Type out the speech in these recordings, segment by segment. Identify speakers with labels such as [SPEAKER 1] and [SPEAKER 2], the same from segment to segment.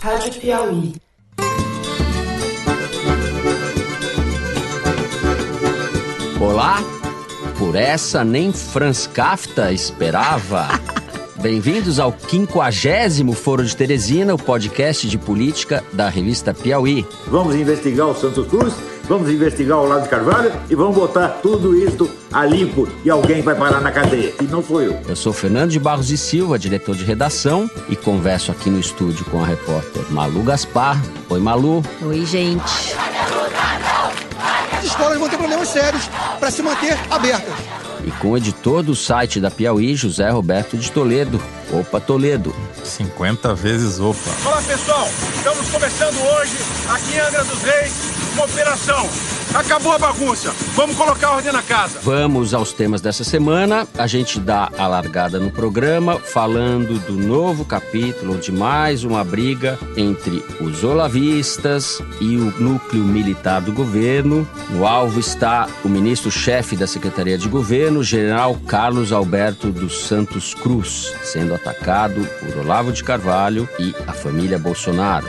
[SPEAKER 1] Rádio Piauí.
[SPEAKER 2] Olá, por essa nem Franz Kafta esperava. Bem-vindos ao 50 Foro de Teresina, o podcast de política da revista Piauí.
[SPEAKER 3] Vamos investigar o Santos Cruz, vamos investigar o Olavo de Carvalho e vamos botar tudo isso a limpo e alguém vai parar na cadeia. E não sou eu.
[SPEAKER 2] Eu sou Fernando de Barros e Silva, diretor de redação, e converso aqui no estúdio com a repórter Malu Gaspar. Oi, Malu.
[SPEAKER 4] Oi, gente.
[SPEAKER 5] As escolas vão ter problemas sérios para se manter abertas.
[SPEAKER 2] E com o editor do site da Piauí, José Roberto de Toledo. Opa, Toledo.
[SPEAKER 6] 50 vezes opa.
[SPEAKER 7] Olá pessoal, estamos começando hoje aqui em Angra dos Reis uma operação. Acabou a bagunça, vamos colocar ordem na casa.
[SPEAKER 2] Vamos aos temas dessa semana. A gente dá a largada no programa falando do novo capítulo de mais uma briga entre os olavistas e o núcleo militar do governo. No alvo está o ministro-chefe da Secretaria de Governo, general Carlos Alberto dos Santos Cruz, sendo atacado por Olavo de Carvalho e a família Bolsonaro.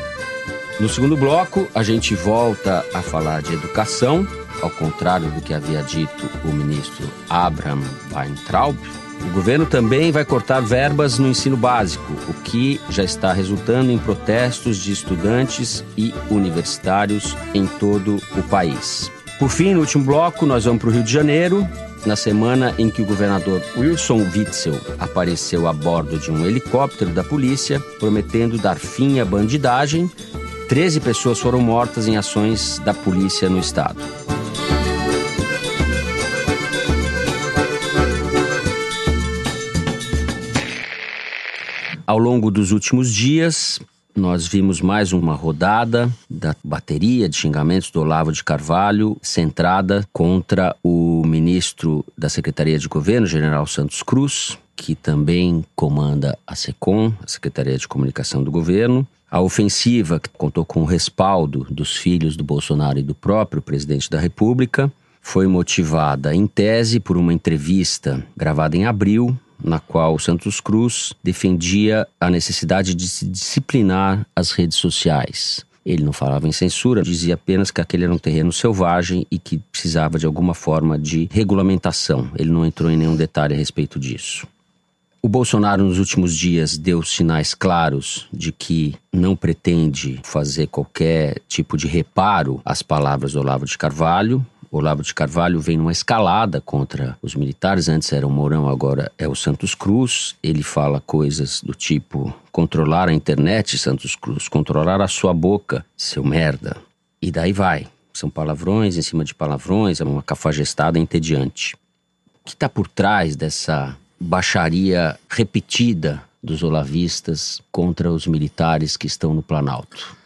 [SPEAKER 2] No segundo bloco, a gente volta a falar de educação, ao contrário do que havia dito o ministro Abraham Weintraub. O governo também vai cortar verbas no ensino básico, o que já está resultando em protestos de estudantes e universitários em todo o país. Por fim, no último bloco, nós vamos para o Rio de Janeiro, na semana em que o governador Wilson Witzel apareceu a bordo de um helicóptero da polícia, prometendo dar fim à bandidagem 13 pessoas foram mortas em ações da polícia no estado. Ao longo dos últimos dias, nós vimos mais uma rodada da bateria de xingamentos do Olavo de Carvalho, centrada contra o ministro da Secretaria de Governo, General Santos Cruz, que também comanda a SECOM, a Secretaria de Comunicação do Governo. A ofensiva, que contou com o respaldo dos filhos do Bolsonaro e do próprio presidente da República, foi motivada, em tese, por uma entrevista gravada em abril, na qual Santos Cruz defendia a necessidade de se disciplinar as redes sociais. Ele não falava em censura, dizia apenas que aquele era um terreno selvagem e que precisava de alguma forma de regulamentação. Ele não entrou em nenhum detalhe a respeito disso. O Bolsonaro, nos últimos dias, deu sinais claros de que não pretende fazer qualquer tipo de reparo às palavras do Olavo de Carvalho. Olavo de Carvalho vem numa escalada contra os militares. Antes era o Mourão, agora é o Santos Cruz. Ele fala coisas do tipo: controlar a internet, Santos Cruz, controlar a sua boca, seu merda. E daí vai. São palavrões em cima de palavrões, é uma cafajestada entediante. O que está por trás dessa baixaria repetida dos olavistas contra os militares que estão no Planalto?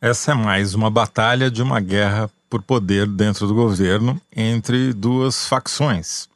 [SPEAKER 6] Essa é mais uma batalha de uma guerra por poder dentro do governo entre duas facções.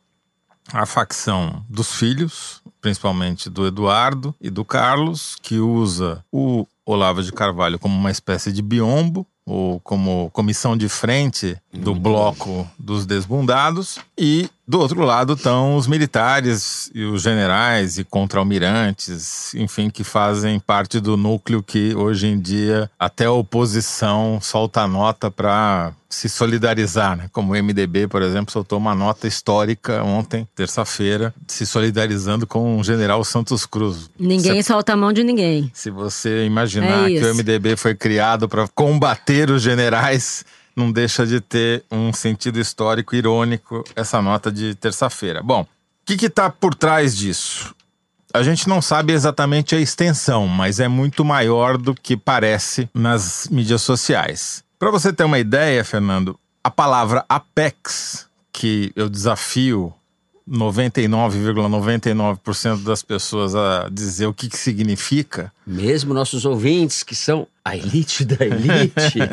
[SPEAKER 6] A facção dos filhos, principalmente do Eduardo e do Carlos, que usa o Olavo de Carvalho como uma espécie de biombo o, como comissão de frente do bloco dos desbundados, e do outro lado estão os militares e os generais e contra-almirantes, enfim, que fazem parte do núcleo que hoje em dia até a oposição solta nota para se solidarizar, né? Como o MDB, por exemplo, soltou uma nota histórica ontem, terça-feira, se solidarizando com o general Santos Cruz.
[SPEAKER 4] Ninguém solta a mão de ninguém.
[SPEAKER 6] Se você imaginar
[SPEAKER 4] É
[SPEAKER 6] que o. MDB foi criado para combater os generais, não deixa de ter um sentido histórico irônico essa nota de terça-feira. Bom, o que está por trás disso? A gente não sabe exatamente a extensão, mas é muito maior do que parece nas mídias sociais. Para você ter uma ideia, Fernando, a palavra Apex, que eu desafio 99,99% das pessoas a dizer o que, que significa,
[SPEAKER 2] Mesmo nossos ouvintes, que são a elite da elite.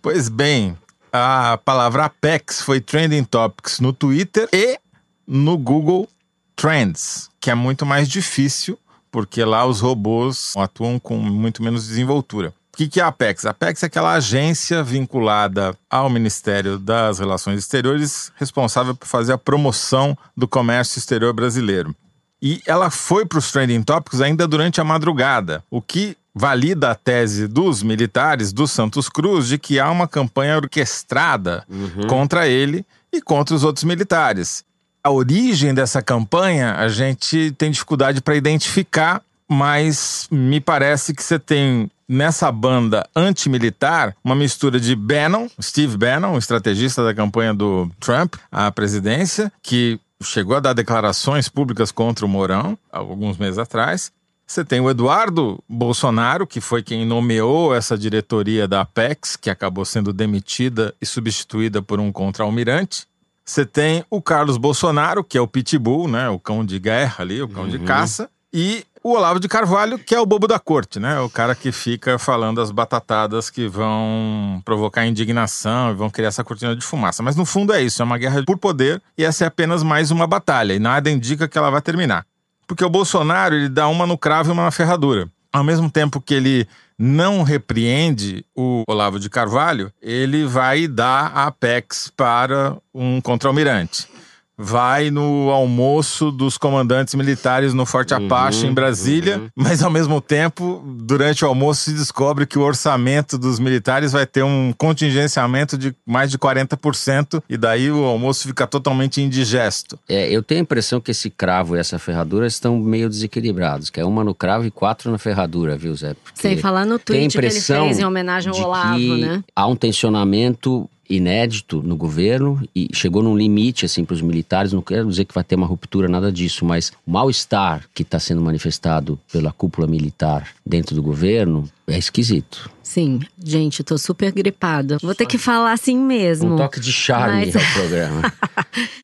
[SPEAKER 6] Pois bem, a palavra Apex foi trending topics no Twitter e no Google Trends, que é muito mais difícil, porque lá os robôs atuam com muito menos desenvoltura. O que que é a Apex? A Apex é aquela agência vinculada ao Ministério das Relações Exteriores, responsável por fazer a promoção do comércio exterior brasileiro. E ela foi para os trending topics ainda durante a madrugada, o que valida a tese dos militares do Santos Cruz de que há uma campanha orquestrada contra ele e contra os outros militares. A origem dessa campanha a gente tem dificuldade para identificar, mas me parece que você tem nessa banda antimilitar uma mistura de Bannon, Steve Bannon, estrategista da campanha do Trump à presidência, que chegou a dar declarações públicas contra o Mourão alguns meses atrás. Você tem o Eduardo Bolsonaro, que foi quem nomeou essa diretoria da Apex, que acabou sendo demitida e substituída por um contra-almirante. Você tem o Carlos Bolsonaro, que é o pitbull, né, o cão de guerra ali, o cão de caça, e o Olavo de Carvalho, que é o bobo da corte, né, o cara que fica falando as batatadas que vão provocar indignação e vão criar essa cortina de fumaça. Mas no fundo é isso, é uma guerra por poder e essa é apenas mais uma batalha e nada indica que ela vai terminar. Porque o Bolsonaro, ele dá uma no cravo e uma na ferradura. Ao mesmo tempo que ele não repreende o Olavo de Carvalho, ele vai dar a Apex para um contra-almirante. Vai no almoço dos comandantes militares no Forte Apache, em Brasília, mas ao mesmo tempo, durante o almoço, se descobre que o orçamento dos militares vai ter um contingenciamento de mais de 40%, e daí o almoço fica totalmente indigesto.
[SPEAKER 2] É, eu tenho a impressão que esse cravo e essa ferradura estão meio desequilibrados, que é uma no cravo e quatro na ferradura, viu, Zé? Porque
[SPEAKER 4] Sem falar no tweet que ele fez em homenagem ao Olavo, né?
[SPEAKER 2] Há um tensionamento inédito no governo e chegou num limite assim para os militares. Não quero dizer que vai ter uma ruptura, nada disso, mas o mal-estar que está sendo manifestado pela cúpula militar dentro do governo é esquisito.
[SPEAKER 4] Sim, gente, eu tô super gripada. Vou ter que falar assim mesmo.
[SPEAKER 2] Um toque de charme
[SPEAKER 4] Mas-
[SPEAKER 2] ao programa.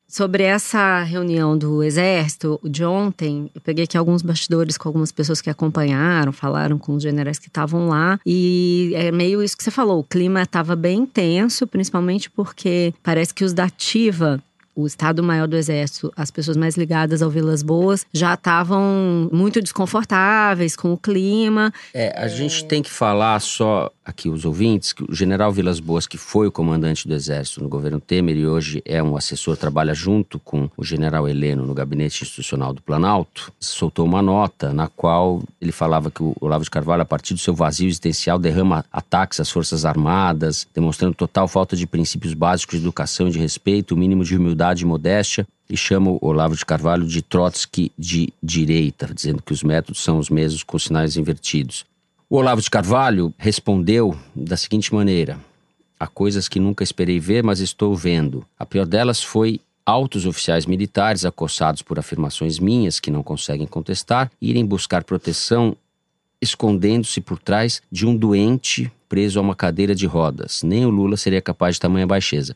[SPEAKER 4] Sobre essa reunião do Exército de ontem, eu peguei aqui alguns bastidores com algumas pessoas que acompanharam, falaram com os generais que estavam lá. E é meio isso que você falou: o clima estava bem tenso, principalmente porque parece que os da Ativa. O Estado-Maior do Exército, as pessoas mais ligadas ao Vilas Boas, já estavam muito desconfortáveis com o clima.
[SPEAKER 2] É, a gente tem que falar só aqui os ouvintes que o general Vilas Boas, que foi o comandante do Exército no governo Temer e hoje é um assessor, trabalha junto com o general Heleno no gabinete institucional do Planalto, soltou uma nota na qual ele falava que o Olavo de Carvalho, a partir do seu vazio existencial, derrama ataques às Forças Armadas, demonstrando total falta de princípios básicos de educação e de respeito, o mínimo de humildade e modéstia, e chama o Olavo de Carvalho de Trotsky de direita, dizendo que os métodos são os mesmos com sinais invertidos. O Olavo de Carvalho respondeu da seguinte maneira: Há coisas que nunca esperei ver, mas estou vendo. A pior delas foi altos oficiais militares acossados por afirmações minhas que não conseguem contestar, irem buscar proteção escondendo-se por trás de um doente preso a uma cadeira de rodas. Nem o Lula seria capaz de tamanha baixeza.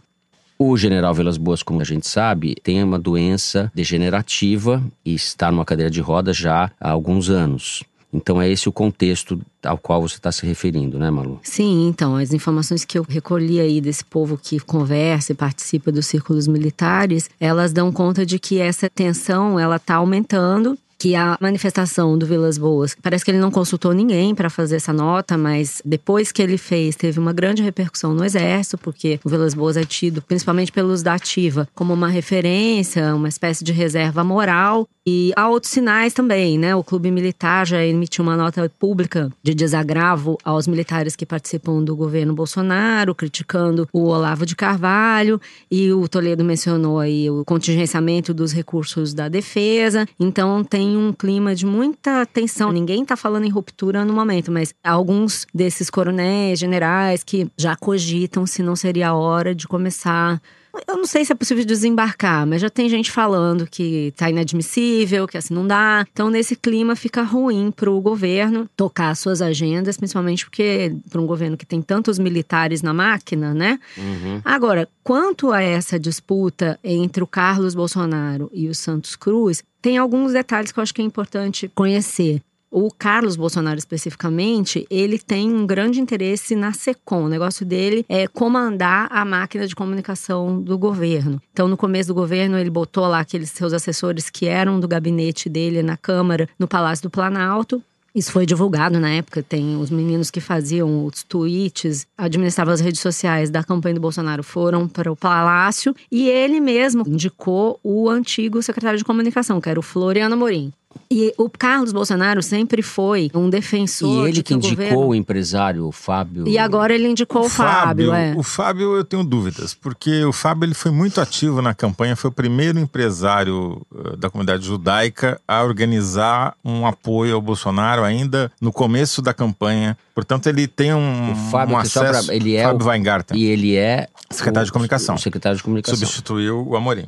[SPEAKER 2] O general Velas Boas, como a gente sabe, tem uma doença degenerativa e está numa cadeira de rodas já há alguns anos. Então é esse o contexto ao qual você está se referindo, né, Malu?
[SPEAKER 4] Sim, então, as informações que eu recolhi aí desse povo que conversa e participa dos círculos militares, elas dão conta de que essa tensão, ela tá aumentando, que a manifestação do Vilas Boas, parece que ele não consultou ninguém para fazer essa nota, mas depois que ele fez, teve uma grande repercussão no Exército, porque o Vilas Boas é tido, principalmente pelos da Ativa, como uma referência, uma espécie de reserva moral. E há outros sinais também, né? O Clube Militar já emitiu uma nota pública de desagravo aos militares que participam do governo Bolsonaro, criticando o Olavo de Carvalho. E o Toledo mencionou aí o contingenciamento dos recursos da defesa. Então tem um clima de muita tensão. Ninguém está falando em ruptura no momento, mas alguns desses coronéis, generais que já cogitam se não seria a hora de começar eu não sei se é possível desembarcar, mas já tem gente falando que tá inadmissível, que assim não dá. Então, nesse clima, fica ruim pro governo tocar suas agendas, principalmente porque para um governo que tem tantos militares na máquina, né? Uhum. Agora, quanto a essa disputa entre o Carlos Bolsonaro e o Santos Cruz, tem alguns detalhes que eu acho que é importante conhecer. O Carlos Bolsonaro, especificamente, ele tem um grande interesse na SECOM. O negócio dele é comandar a máquina de comunicação do governo. Então, no começo do governo, ele botou lá aqueles seus assessores que eram do gabinete dele na Câmara, no Palácio do Planalto. Isso foi divulgado na época. Tem os meninos que faziam os tweets, administravam as redes sociais da campanha do Bolsonaro, foram para o Palácio e ele mesmo indicou o antigo secretário de comunicação, que era o Floriano Amorim. E o Carlos Bolsonaro sempre foi um defensor.
[SPEAKER 2] E ele
[SPEAKER 4] que
[SPEAKER 2] indicou
[SPEAKER 4] o, governo...
[SPEAKER 2] o empresário, o Fábio.
[SPEAKER 4] E agora ele indicou o, o Fábio.
[SPEAKER 6] Fábio
[SPEAKER 4] é.
[SPEAKER 6] O Fábio eu tenho dúvidas, porque o Fábio ele foi muito ativo na campanha, foi o primeiro empresário uh, da comunidade judaica a organizar um apoio ao Bolsonaro ainda no começo da campanha. Portanto, ele tem um,
[SPEAKER 2] o Fábio,
[SPEAKER 6] um acesso.
[SPEAKER 2] Pra, ele é
[SPEAKER 6] Fábio
[SPEAKER 2] o,
[SPEAKER 6] Weingarten.
[SPEAKER 2] E ele é
[SPEAKER 6] secretário
[SPEAKER 2] o,
[SPEAKER 6] de comunicação.
[SPEAKER 2] O secretário de comunicação.
[SPEAKER 6] Substituiu o Amorim.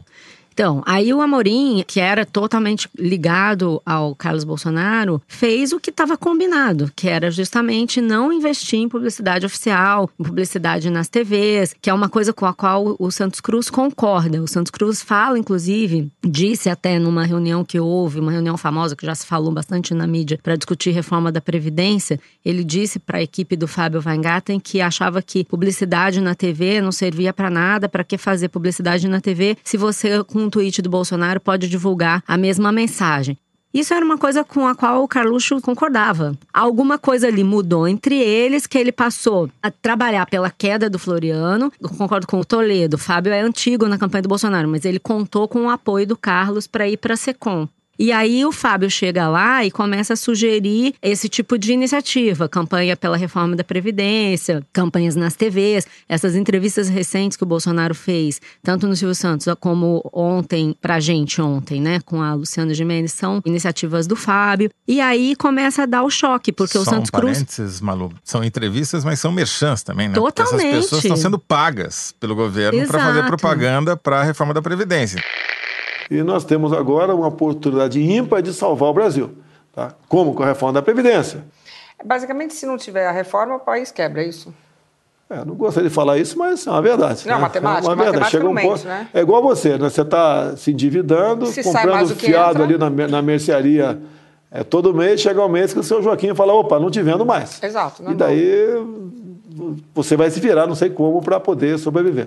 [SPEAKER 4] Então, aí o Amorim, que era totalmente ligado ao Carlos Bolsonaro, fez o que estava combinado, que era justamente não investir em publicidade oficial, em publicidade nas TVs, que é uma coisa com a qual o Santos Cruz concorda. O Santos Cruz fala, inclusive, disse até numa reunião que houve, uma reunião famosa que já se falou bastante na mídia para discutir reforma da Previdência, ele disse para a equipe do Fábio Weingarten que achava que publicidade na TV não servia para nada, para que fazer publicidade na TV se você com um tweet do Bolsonaro pode divulgar a mesma mensagem. Isso era uma coisa com a qual o Carluxo concordava. Alguma coisa ali mudou entre eles, que ele passou a trabalhar pela queda do Floriano. Eu concordo com o Toledo. Fábio é antigo na campanha do Bolsonaro, mas ele contou com o apoio do Carlos para ir para a SECOM. E aí o Fábio chega lá e começa a sugerir esse tipo de iniciativa, campanha pela reforma da Previdência, campanhas nas TVs, essas entrevistas recentes que o Bolsonaro fez, tanto no Silvio Santos como ontem, pra gente ontem, né, com a Luciana Gimenez, são iniciativas do Fábio. E aí começa a dar o choque, porque
[SPEAKER 6] são
[SPEAKER 4] o Santos Cruz.
[SPEAKER 6] Malu, são entrevistas, mas são merchants também, né?
[SPEAKER 4] Totalmente.
[SPEAKER 6] Porque essas pessoas estão sendo pagas pelo governo para fazer propaganda para a reforma da Previdência.
[SPEAKER 8] E nós temos agora uma oportunidade ímpar de salvar o Brasil. Tá? Como? Com a reforma da Previdência.
[SPEAKER 9] Basicamente, se não tiver a reforma, o país quebra, é isso?
[SPEAKER 8] É, não gostaria de falar isso, mas é uma verdade.
[SPEAKER 9] Não,
[SPEAKER 8] né?
[SPEAKER 9] matemática,
[SPEAKER 8] é uma verdade. Chega um ponto, né? É igual você, né? Você está se endividando, se comprando fiado ali na, na mercearia é, todo mês, chega um mês que o seu Joaquim fala, opa, não te vendo mais.
[SPEAKER 9] Exato.
[SPEAKER 8] e daí você vai se virar, não sei como, para poder sobreviver.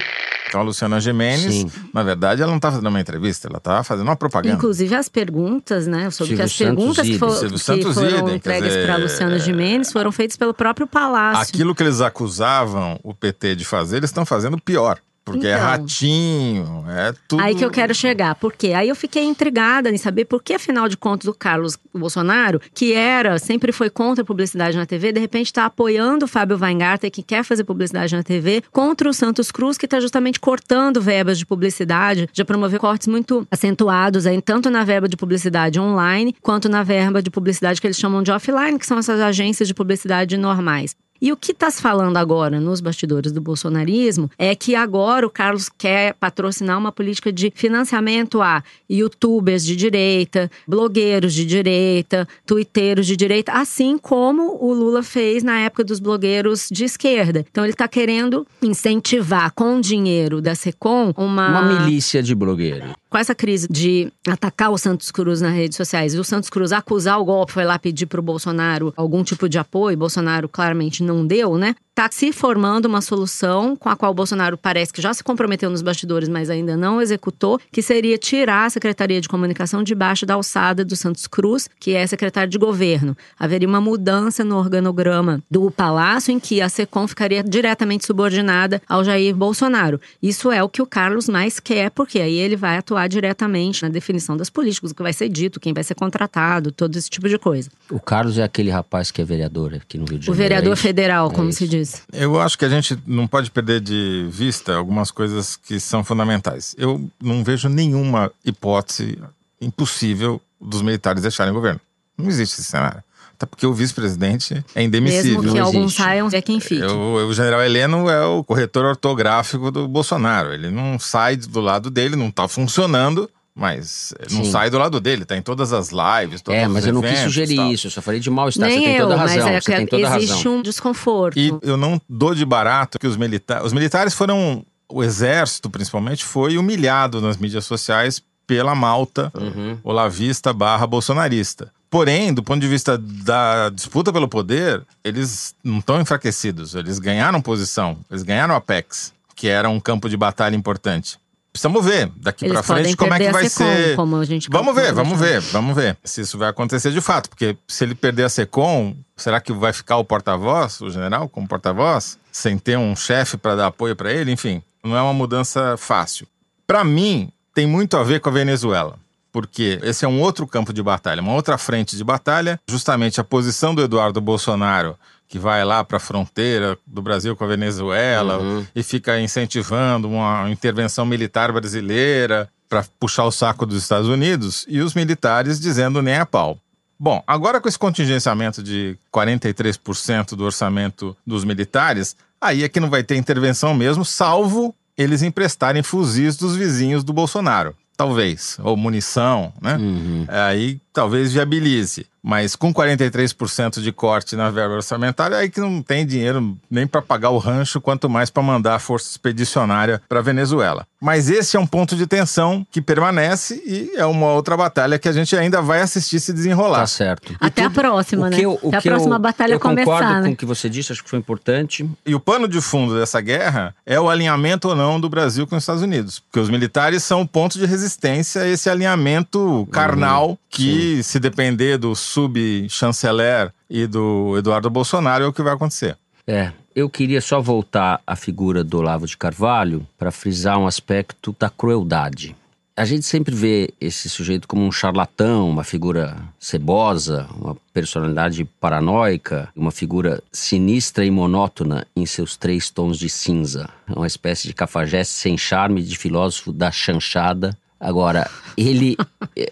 [SPEAKER 6] Então a Luciana Gimenez, na verdade, ela não está fazendo uma entrevista, ela está fazendo uma propaganda.
[SPEAKER 4] Inclusive as perguntas, né? Sobre que as perguntas que, for, que foram Idem, entregues para a Luciana Gimenez foram feitas pelo próprio Palácio.
[SPEAKER 6] Aquilo que eles acusavam o PT de fazer, eles estão fazendo pior. Porque é então, é ratinho, é tudo.
[SPEAKER 4] Aí que eu quero chegar. Por quê? Aí eu fiquei intrigada em saber por que, afinal de contas, o Carlos Bolsonaro, que era, sempre foi contra a publicidade na TV, de repente está apoiando o Fábio Weingarten, que quer fazer publicidade na TV, contra o Santos Cruz, que está justamente cortando verbas de publicidade, já promoveu cortes muito acentuados aí, tanto na verba de publicidade online, quanto na verba de publicidade que eles chamam de offline, que são essas agências de publicidade normais. E o que está se falando agora nos bastidores do bolsonarismo é que agora o Carlos quer patrocinar uma política de financiamento a youtubers de direita, blogueiros de direita, twitteiros de direita, assim como o Lula fez na época dos blogueiros de esquerda. Então ele está querendo incentivar com dinheiro da Secom uma.
[SPEAKER 2] Uma milícia de blogueiros
[SPEAKER 4] com essa crise de atacar o Santos Cruz nas redes sociais e o Santos Cruz acusar o golpe, foi lá pedir para o Bolsonaro algum tipo de apoio, Bolsonaro claramente não deu, né? Está se formando uma solução com a qual o Bolsonaro parece que já se comprometeu nos bastidores, mas ainda não executou, que seria tirar a Secretaria de Comunicação debaixo da alçada do Santos Cruz, que é secretário de governo. Haveria uma mudança no organograma do Palácio, em que a SECOM ficaria diretamente subordinada ao Jair Bolsonaro. Isso é o que o Carlos mais quer, porque aí ele vai atuar diretamente na definição das políticas, o que vai ser dito, quem vai ser contratado, todo esse tipo de coisa.
[SPEAKER 2] O Carlos é aquele rapaz que é vereador aqui no Rio de
[SPEAKER 4] Janeiro. O vereador é federal, como é se diz.
[SPEAKER 6] Eu acho que a gente não pode perder de vista algumas coisas que são fundamentais. Eu não vejo nenhuma hipótese impossível dos militares deixarem o governo. Não existe esse cenário. Até porque o vice-presidente é indemissível.
[SPEAKER 4] Mesmo que alguns saiam, é quem fique.
[SPEAKER 6] O, o, general Heleno é o corretor ortográfico do Bolsonaro. Ele não sai do lado dele, não está funcionando. Mas não Sim. sai do lado dele, tá em todas as lives, todos
[SPEAKER 2] É, mas eu não quis sugerir isso, eu só falei de mal-estar. Você tem toda a razão. Mas é,
[SPEAKER 4] que existe
[SPEAKER 2] um
[SPEAKER 4] desconforto.
[SPEAKER 6] E eu não dou de barato que os militares. Os militares foram. O exército, principalmente, foi humilhado nas mídias sociais pela malta uhum. olavista barra bolsonarista. Porém, do ponto de vista da disputa pelo poder, eles não estão enfraquecidos. Eles ganharam posição, eles ganharam a PEX, que era um campo de batalha importante. Precisamos ver daqui para frente como é que vai
[SPEAKER 4] Secom,
[SPEAKER 6] ser.
[SPEAKER 4] Como a gente
[SPEAKER 6] vamos ver, vamos ver, vamos ver se isso vai acontecer de fato, porque se ele perder a Secom, será que vai ficar o porta-voz, o general, como porta-voz, sem ter um chefe para dar apoio para ele? Enfim, não é uma mudança fácil. Para mim, tem muito a ver com a Venezuela porque esse é um outro campo de batalha, uma outra frente de batalha. Justamente a posição do Eduardo Bolsonaro, que vai lá para a fronteira do Brasil com a Venezuela uhum. e fica incentivando uma intervenção militar brasileira para puxar o saco dos Estados Unidos, e os militares dizendo nem a pau. Bom, agora com esse contingenciamento de 43% do orçamento dos militares, aí é que não vai ter intervenção mesmo, salvo eles emprestarem fuzis dos vizinhos do Bolsonaro talvez, ou munição, né? Uhum. Aí talvez viabilize. Mas com 43% de corte na verba orçamentária, aí que não tem dinheiro nem para pagar o rancho, quanto mais para mandar a força expedicionária para Venezuela. Mas esse é um ponto de tensão que permanece e é uma outra batalha que a gente ainda vai assistir se desenrolar.
[SPEAKER 2] Tá certo.
[SPEAKER 4] Até tudo, a próxima, né? Eu, Até a próxima eu, batalha
[SPEAKER 2] eu
[SPEAKER 4] começar.
[SPEAKER 2] Eu concordo
[SPEAKER 4] né?
[SPEAKER 2] com o que você disse, acho que foi importante.
[SPEAKER 6] E o pano de fundo dessa guerra é o alinhamento ou não do Brasil com os Estados Unidos. Porque os militares são o ponto de resistência a esse alinhamento carnal uhum. que, Sim. Se depender do subchanceler e do Eduardo Bolsonaro, é o que vai acontecer.
[SPEAKER 2] É, eu queria só voltar à figura do Olavo de Carvalho para frisar um aspecto da crueldade. A gente sempre vê esse sujeito como um charlatão, uma figura cebosa, uma personalidade paranoica, uma figura sinistra e monótona em seus três tons de cinza. Uma espécie de cafajeste sem charme de filósofo da chanchada Agora, ele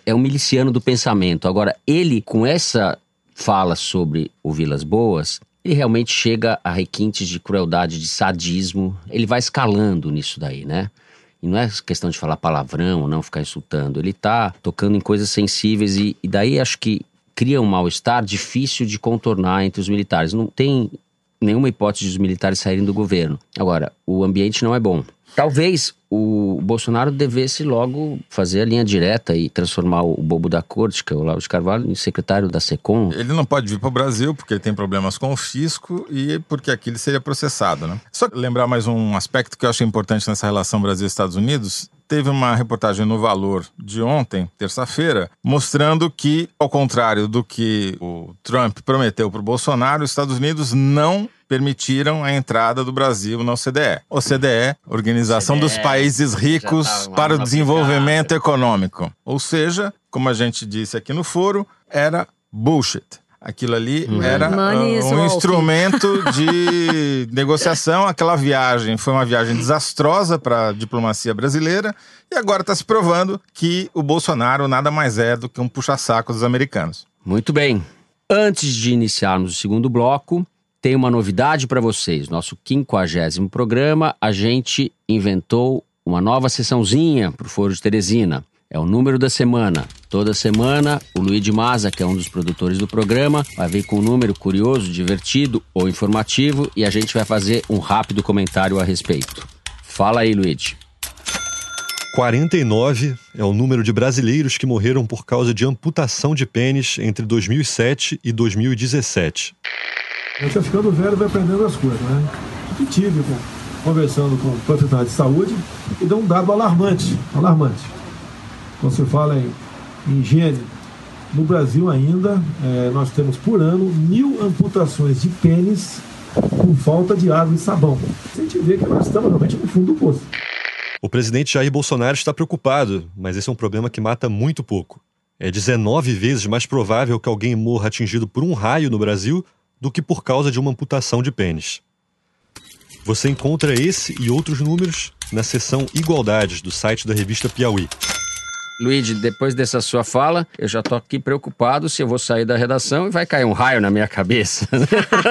[SPEAKER 2] é um miliciano do pensamento. Agora, ele, com essa fala sobre o Vilas Boas, ele realmente chega a requintes de crueldade, de sadismo. Ele vai escalando nisso daí, né? E não é questão de falar palavrão, não ficar insultando. Ele tá tocando em coisas sensíveis e, e daí acho que cria um mal-estar difícil de contornar entre os militares. Não tem nenhuma hipótese de os militares saírem do governo. Agora, o ambiente não é bom. Talvez o Bolsonaro devesse logo fazer a linha direta e transformar o bobo da corte, que é o Olavo de Carvalho, em secretário da SECOM.
[SPEAKER 6] Ele não pode vir para o Brasil porque ele tem problemas com o fisco e porque aqui ele seria processado, né? Só lembrar mais um aspecto que eu acho importante nessa relação Brasil-Estados Unidos. Teve uma reportagem no Valor de ontem, terça-feira, mostrando que, ao contrário do que o Trump prometeu para o Bolsonaro, os Estados Unidos não permitiram a entrada do Brasil na OCDE. OCDE, Organização OCDE, dos Países Ricos para o Desenvolvimento Econômico. Ou seja, como a gente disse aqui no foro, era bullshit. Aquilo ali uhum. era uh, um instrumento de negociação. Aquela viagem foi uma viagem desastrosa para a diplomacia brasileira e agora está se provando que o Bolsonaro nada mais é do que um puxa-saco dos americanos.
[SPEAKER 2] Muito bem. Antes de iniciarmos o segundo bloco, tem uma novidade para vocês. Nosso quinquagésimo programa, a gente inventou uma nova sessãozinha para o Foro de Teresina. É o número da semana. Toda semana, o Luiz de Maza, que é um dos produtores do programa, vai vir com um número curioso, divertido ou informativo e a gente vai fazer um rápido comentário a respeito. Fala aí, Luiz.
[SPEAKER 10] 49 é o número de brasileiros que morreram por causa de amputação de pênis entre 2007 e 2017.
[SPEAKER 8] A gente vai ficando velho e vai aprendendo as coisas, né? Eu tive conversando com o profissional de saúde e deu um dado alarmante, alarmante. Quando se fala em, em higiene, no Brasil ainda é, nós temos por ano mil amputações de pênis por falta de água e sabão. A gente vê que nós estamos realmente no fundo do poço.
[SPEAKER 10] O presidente Jair Bolsonaro está preocupado, mas esse é um problema que mata muito pouco. É 19 vezes mais provável que alguém morra atingido por um raio no Brasil do que por causa de uma amputação de pênis. Você encontra esse e outros números na seção Igualdades do site da revista Piauí.
[SPEAKER 2] Luigi, depois dessa sua fala, eu já tô aqui preocupado se eu vou sair da redação e vai cair um raio na minha cabeça.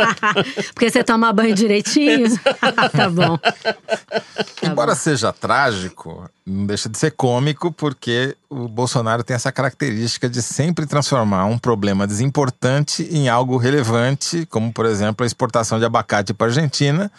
[SPEAKER 4] Porque você toma banho direitinho? tá bom. Tá
[SPEAKER 6] Embora bom. seja trágico, não deixa de ser cômico, porque o Bolsonaro tem essa característica de sempre transformar um problema desimportante em algo relevante, como, por exemplo, a exportação de abacate para a Argentina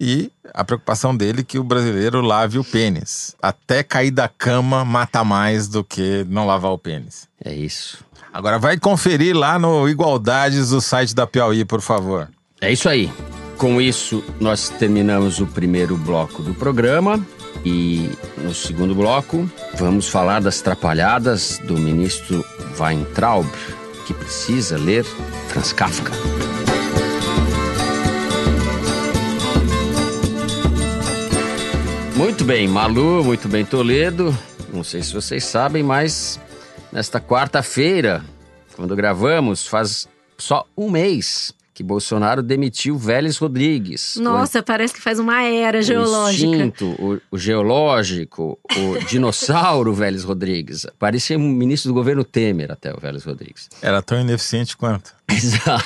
[SPEAKER 6] e a preocupação dele que o brasileiro lave o pênis. Até cair da cama mata mais do que não lavar o pênis.
[SPEAKER 2] É isso.
[SPEAKER 6] Agora vai conferir lá no Igualdades do site da Piauí, por favor.
[SPEAKER 2] É isso aí. Com isso, nós terminamos o primeiro bloco do programa. E no segundo bloco, vamos falar das trapalhadas do ministro Weintraub, que precisa ler Franz Kafka. Muito bem, Malu, muito bem, Toledo. Não sei se vocês sabem, mas nesta quarta-feira, quando gravamos, faz só um mês que Bolsonaro demitiu Vélez Rodrigues.
[SPEAKER 4] Nossa, o... parece que faz uma era geológica.
[SPEAKER 2] O extinto, o, o geológico, o dinossauro Vélez Rodrigues. Parecia um ministro do governo Temer até o Vélez Rodrigues.
[SPEAKER 6] Era tão ineficiente quanto.
[SPEAKER 2] Exato.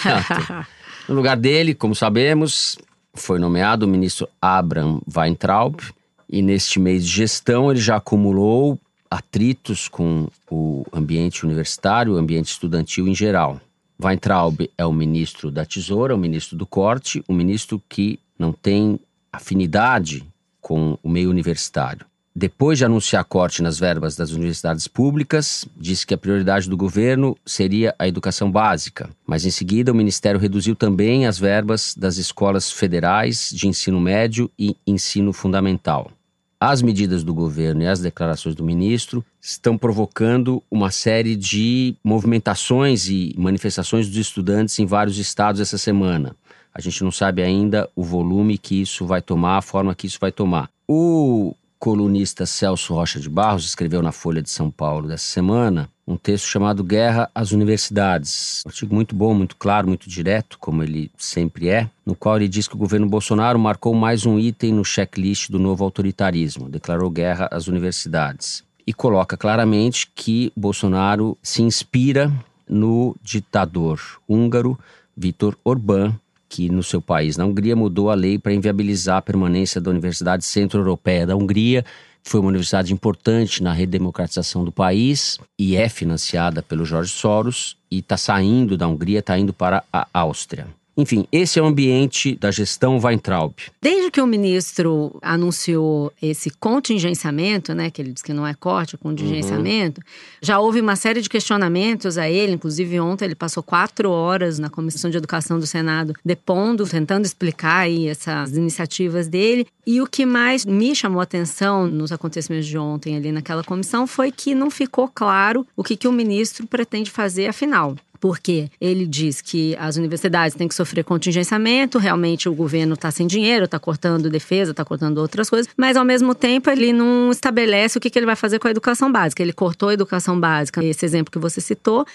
[SPEAKER 2] no lugar dele, como sabemos, foi nomeado o ministro Abraham Weintraub, e neste mês de gestão ele já acumulou atritos com o ambiente universitário, o ambiente estudantil em geral. Weintraub é o ministro da Tesoura, o ministro do Corte, o ministro que não tem afinidade com o meio universitário. Depois de anunciar corte nas verbas das universidades públicas, disse que a prioridade do governo seria a educação básica. Mas em seguida, o ministério reduziu também as verbas das escolas federais de ensino médio e ensino fundamental. As medidas do governo e as declarações do ministro estão provocando uma série de movimentações e manifestações dos estudantes em vários estados essa semana. A gente não sabe ainda o volume que isso vai tomar, a forma que isso vai tomar. O colunista Celso Rocha de Barros escreveu na Folha de São Paulo dessa semana um texto chamado Guerra às Universidades. Um artigo muito bom, muito claro, muito direto, como ele sempre é, no qual ele diz que o governo Bolsonaro marcou mais um item no checklist do novo autoritarismo, declarou guerra às universidades. E coloca claramente que Bolsonaro se inspira no ditador húngaro Viktor Orbán, que no seu país, na Hungria, mudou a lei para inviabilizar a permanência da Universidade Centro-Europeia da Hungria, que foi uma universidade importante na redemocratização do país e é financiada pelo Jorge Soros e está saindo da Hungria, está indo para a Áustria. Enfim, esse é o ambiente da gestão Weintraub.
[SPEAKER 4] Desde que o ministro anunciou esse contingenciamento, né, que ele diz que não é corte, é contingenciamento, uhum. já houve uma série de questionamentos a ele. Inclusive, ontem ele passou quatro horas na Comissão de Educação do Senado depondo, tentando explicar aí essas iniciativas dele. E o que mais me chamou a atenção nos acontecimentos de ontem ali naquela comissão foi que não ficou claro o que, que o ministro pretende fazer afinal porque ele diz que as universidades têm que sofrer contingenciamento, realmente o governo está sem dinheiro, está cortando defesa, está cortando outras coisas, mas ao mesmo tempo ele não estabelece o que, que ele vai fazer com a educação básica. Ele cortou a educação básica, esse exemplo que você citou,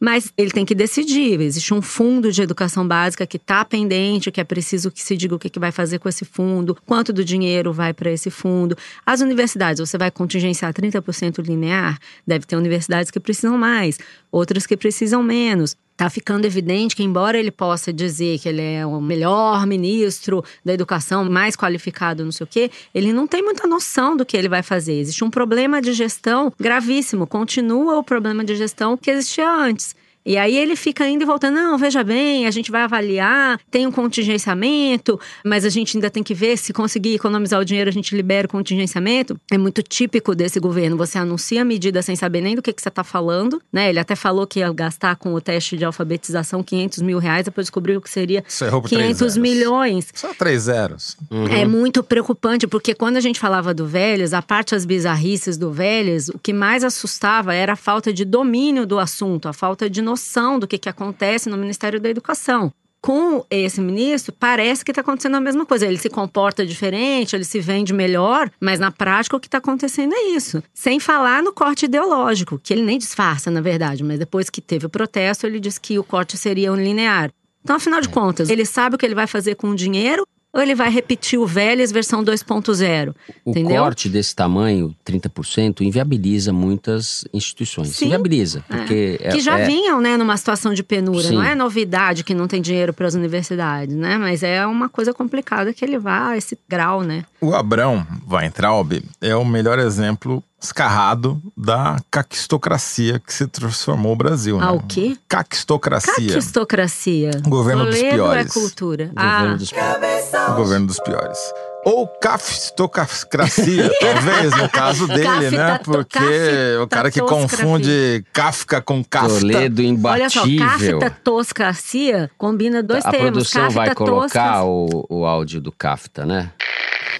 [SPEAKER 4] mas ele tem que decidir. Existe um fundo de educação básica que está pendente, que é preciso que se diga o que, que vai fazer com esse fundo, quanto do dinheiro vai para esse fundo. As universidades, você vai contingenciar 30% linear? Deve ter universidades que precisam mais, outras que precisam menos está ficando evidente que, embora ele possa dizer que ele é o melhor ministro da educação, mais qualificado, não sei o quê, ele não tem muita noção do que ele vai fazer. Existe um problema de gestão gravíssimo, continua o problema de gestão que existia antes. E aí ele fica indo e voltando, não, veja bem, a gente vai avaliar, tem um contingenciamento, mas a gente ainda tem que ver se conseguir economizar o dinheiro, a gente libera o contingenciamento. É muito típico desse governo, você anuncia a medida sem saber nem do que, que você está falando, né? Ele até falou que ia gastar com o teste de alfabetização 500 mil reais, depois descobriu que seria
[SPEAKER 6] Você errou por
[SPEAKER 4] 500
[SPEAKER 6] três zeros.
[SPEAKER 4] milhões.
[SPEAKER 6] Só três zeros.
[SPEAKER 4] É muito preocupante, porque quando a gente falava do Vélez, a parte das bizarrices do Vélez, o que mais assustava era a falta de domínio do assunto, a falta de noção do que, que acontece no Ministério da Educação. Com esse ministro, parece que está acontecendo a mesma coisa. Ele se comporta diferente, ele se vende melhor, mas na prática o que está acontecendo é isso. Sem falar no corte ideológico, que ele nem disfarça, na verdade, mas depois que teve o protesto, ele disse que o corte seria linear. Então, afinal de contas, ele sabe o que ele vai fazer com o dinheiro ou ele vai repetir o Vélez versão 2.0?
[SPEAKER 2] O
[SPEAKER 4] Entendeu?
[SPEAKER 2] corte desse tamanho, 30%, inviabiliza muitas instituições.
[SPEAKER 4] Sim.
[SPEAKER 2] Inviabiliza, porque é,
[SPEAKER 4] que já
[SPEAKER 2] é-
[SPEAKER 4] vinham, né, numa situação de penúria.
[SPEAKER 2] Sim.
[SPEAKER 4] Não é novidade que não tem dinheiro para as universidades, né? Mas é uma coisa complicada que ele vá a esse grau, né?
[SPEAKER 6] O Abrão Weintraub é o melhor exemplo escarrado da caquistocracia que se transformou o Brasil.
[SPEAKER 4] Ah,
[SPEAKER 6] né?
[SPEAKER 4] o quê?
[SPEAKER 6] Caquistocracia.
[SPEAKER 4] Caquistocracia.
[SPEAKER 6] O governo dos
[SPEAKER 4] Toledo
[SPEAKER 6] piores.
[SPEAKER 4] é cultura.
[SPEAKER 2] o
[SPEAKER 4] ah,
[SPEAKER 2] governo dos
[SPEAKER 6] O governo dos piores. Ou cafistocracia, talvez, no caso dele, né?
[SPEAKER 4] Cafta-
[SPEAKER 6] Porque o cara que confunde Kafka com Kafta.
[SPEAKER 2] Toledo
[SPEAKER 4] olha só,
[SPEAKER 2] imbatível.
[SPEAKER 4] cafta toscracia combina dois
[SPEAKER 2] a
[SPEAKER 4] termos.
[SPEAKER 2] produção
[SPEAKER 4] Cafta
[SPEAKER 2] vai colocar o, o áudio do Kafta, né?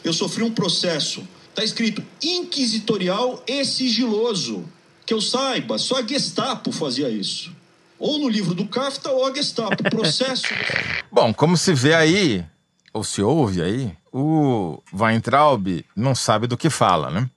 [SPEAKER 11] Eu sofri um processo. Tá escrito inquisitorial e sigiloso. Que eu saiba, só a Gestapo fazia isso. Ou no livro do Kafta ou a Gestapo. Processo.
[SPEAKER 6] Bom, como se vê aí, ou se ouve aí, o Weintraub não sabe do que fala, né?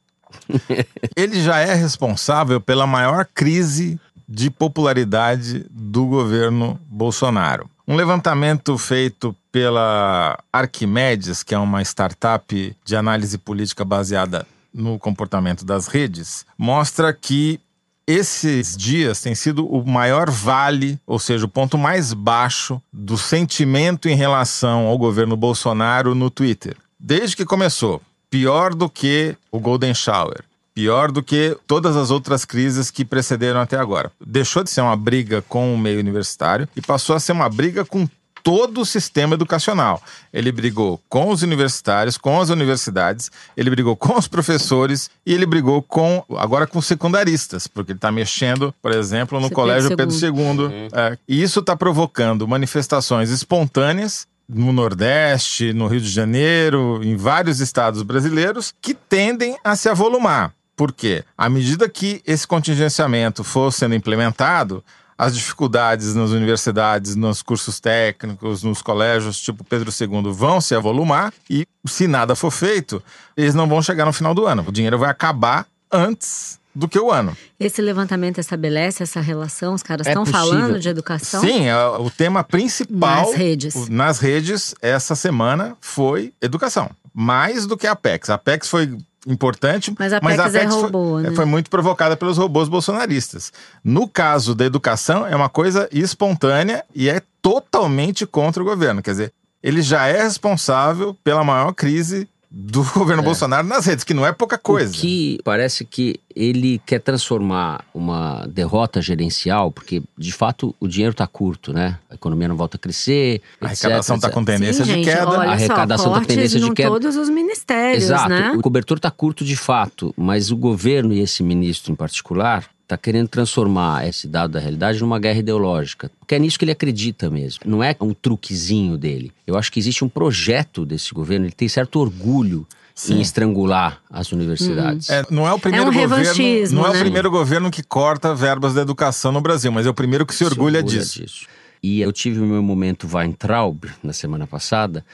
[SPEAKER 6] Ele já é responsável pela maior crise de popularidade do governo Bolsonaro. Um levantamento feito pela Arquimedes, que é uma startup de análise política baseada no comportamento das redes, mostra que esses dias têm sido o maior vale, ou seja, o ponto mais baixo do sentimento em relação ao governo Bolsonaro no Twitter. Desde que começou, pior do que o Golden Shower. Pior do que todas as outras crises que precederam até agora. Deixou de ser uma briga com o meio universitário e passou a ser uma briga com todo o sistema educacional. Ele brigou com os universitários, com as universidades, ele brigou com os professores e ele brigou com agora com os secundaristas, porque ele está mexendo, por exemplo, no
[SPEAKER 4] Pedro
[SPEAKER 6] Colégio Pedro
[SPEAKER 4] II.
[SPEAKER 6] II. É, e isso está provocando manifestações espontâneas no Nordeste, no Rio de Janeiro, em vários estados brasileiros, que tendem a se avolumar. Por quê? À medida que esse contingenciamento for sendo implementado, as dificuldades nas universidades, nos cursos técnicos, nos colégios, tipo Pedro II, vão se avolumar e, se nada for feito, eles não vão chegar no final do ano. O dinheiro vai acabar antes do que o ano.
[SPEAKER 4] Esse levantamento estabelece essa relação? Os caras
[SPEAKER 6] É
[SPEAKER 4] estão
[SPEAKER 6] possível.
[SPEAKER 4] falando de educação?
[SPEAKER 6] Sim, é o tema principal
[SPEAKER 4] Nas redes.
[SPEAKER 6] nas redes essa semana foi educação. Mais do que a Apex. A Apex foi importante,
[SPEAKER 4] Mas a Apex é
[SPEAKER 6] foi-
[SPEAKER 4] robô, né?
[SPEAKER 6] foi muito provocada pelos robôs bolsonaristas. No caso da educação, é uma coisa espontânea e é totalmente contra o governo. Quer dizer, ele já é responsável pela maior crise do governo Bolsonaro nas redes, que não é pouca coisa.
[SPEAKER 2] O que parece que ele quer transformar uma derrota gerencial, porque de fato o dinheiro está curto, né? A economia não volta a crescer.
[SPEAKER 6] A
[SPEAKER 2] etc,
[SPEAKER 6] arrecadação está com tendência
[SPEAKER 4] Sim,
[SPEAKER 6] de
[SPEAKER 4] gente,
[SPEAKER 6] queda.
[SPEAKER 4] olha
[SPEAKER 2] A arrecadação
[SPEAKER 4] só,
[SPEAKER 2] tá com tendência de
[SPEAKER 4] em
[SPEAKER 2] queda.
[SPEAKER 4] todos os ministérios,
[SPEAKER 2] Exato.
[SPEAKER 4] né?
[SPEAKER 2] O cobertor está curto de fato, mas o governo e esse ministro em particular está querendo transformar esse dado da realidade numa guerra ideológica. Porque é nisso que ele acredita mesmo. Não é um truquezinho dele. Eu acho que existe um projeto desse governo, ele tem certo orgulho em estrangular as universidades.
[SPEAKER 6] É, não é o primeiro
[SPEAKER 4] um
[SPEAKER 6] governo,
[SPEAKER 4] revanchismo,
[SPEAKER 6] não é o
[SPEAKER 4] né?
[SPEAKER 6] primeiro governo que corta verbas da educação no Brasil, mas é o primeiro que se orgulha, disso.
[SPEAKER 2] E eu tive o meu momento Weintraub na semana passada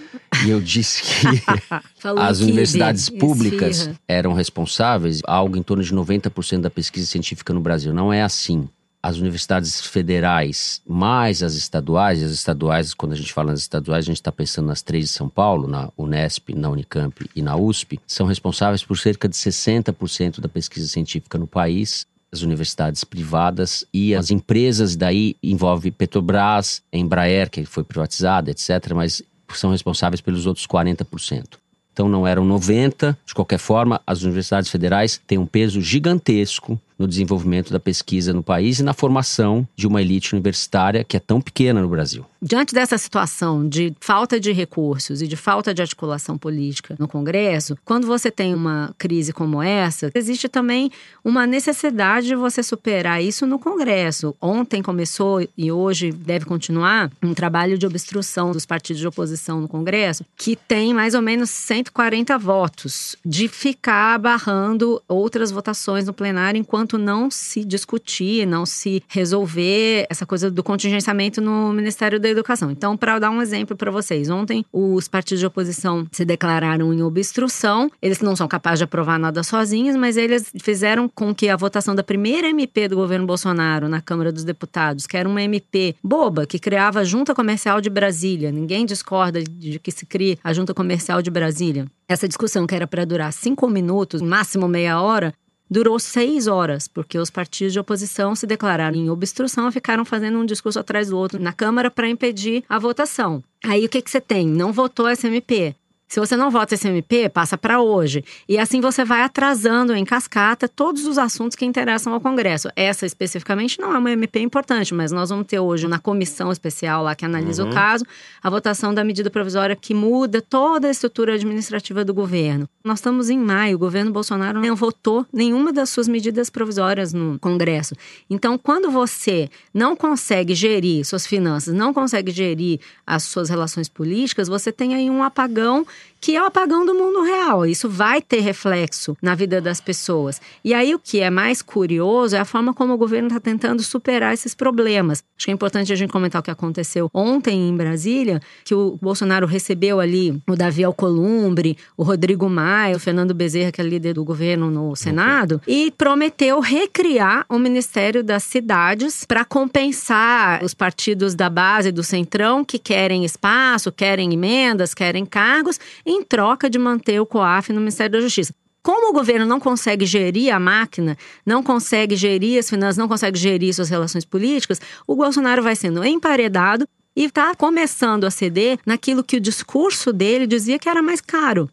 [SPEAKER 2] e eu disse que as universidades públicas
[SPEAKER 4] esfirra.
[SPEAKER 2] eram responsáveis algo em torno de 90% da pesquisa científica no Brasil. Não é assim. As universidades federais, mais as estaduais, e as estaduais, quando a gente fala nas estaduais, a gente está pensando nas três de São Paulo, na Unesp, na Unicamp e na USP, são responsáveis por cerca de 60% da pesquisa científica no país as universidades privadas e as empresas, daí envolve Petrobras, Embraer, que foi privatizada, etc., mas são responsáveis pelos outros 40%. Então não eram 90, de qualquer forma, as universidades federais têm um peso gigantesco no desenvolvimento da pesquisa no país e na formação de uma elite universitária que é tão pequena no Brasil.
[SPEAKER 4] Diante dessa situação de falta de recursos e de falta de articulação política no Congresso, quando você tem uma crise como essa, existe também uma necessidade de você superar isso no Congresso. Ontem começou e hoje deve continuar um trabalho de obstrução dos partidos de oposição no Congresso, que tem mais ou menos 140 votos de ficar barrando outras votações no plenário enquanto não se discutir, não se resolver essa coisa do contingenciamento no Ministério da Educação. Então, para dar um exemplo para vocês, ontem os partidos de oposição se declararam em obstrução. Eles não são capazes de aprovar nada sozinhos, mas eles fizeram com que a votação da primeira MP do governo Bolsonaro na Câmara dos Deputados, que era uma MP boba, que criava a Junta Comercial de Brasília, ninguém discorda de que se crie a Junta Comercial de Brasília. Essa discussão, que era para durar cinco minutos, máximo meia hora, durou seis horas, porque os partidos de oposição se declararam em obstrução e ficaram fazendo um discurso atrás do outro na Câmara para impedir a votação. Aí o que, que você tem? Não votou essa MP. Se você não vota esse MP, passa para hoje. E assim você vai atrasando em cascata todos os assuntos que interessam ao Congresso. Essa especificamente não é uma MP importante, mas nós vamos ter hoje na comissão especial lá que analisa uhum. o caso, a votação da medida provisória que muda toda a estrutura administrativa do governo. Nós estamos em maio, o governo Bolsonaro não votou nenhuma das suas medidas provisórias no Congresso. Então, quando você não consegue gerir suas finanças, não consegue gerir as suas relações políticas, você tem aí um apagão que é o apagão do mundo real. Isso vai ter reflexo na vida das pessoas. E aí o que é mais curioso é a forma como o governo está tentando superar esses problemas. Acho que é importante a gente comentar o que aconteceu ontem em Brasília, que o Bolsonaro recebeu ali o Davi Alcolumbre, o Rodrigo Maia, o Fernando Bezerra, que é líder do governo no Senado, okay. e prometeu recriar o Ministério das Cidades para compensar os partidos da base do Centrão que querem espaço, querem emendas, querem cargos em troca de manter o COAF no Ministério da Justiça. Como o governo não consegue gerir a máquina, não consegue gerir as finanças, não consegue gerir suas relações políticas, o Bolsonaro vai sendo emparedado e está começando a ceder naquilo que o discurso dele dizia que era mais caro,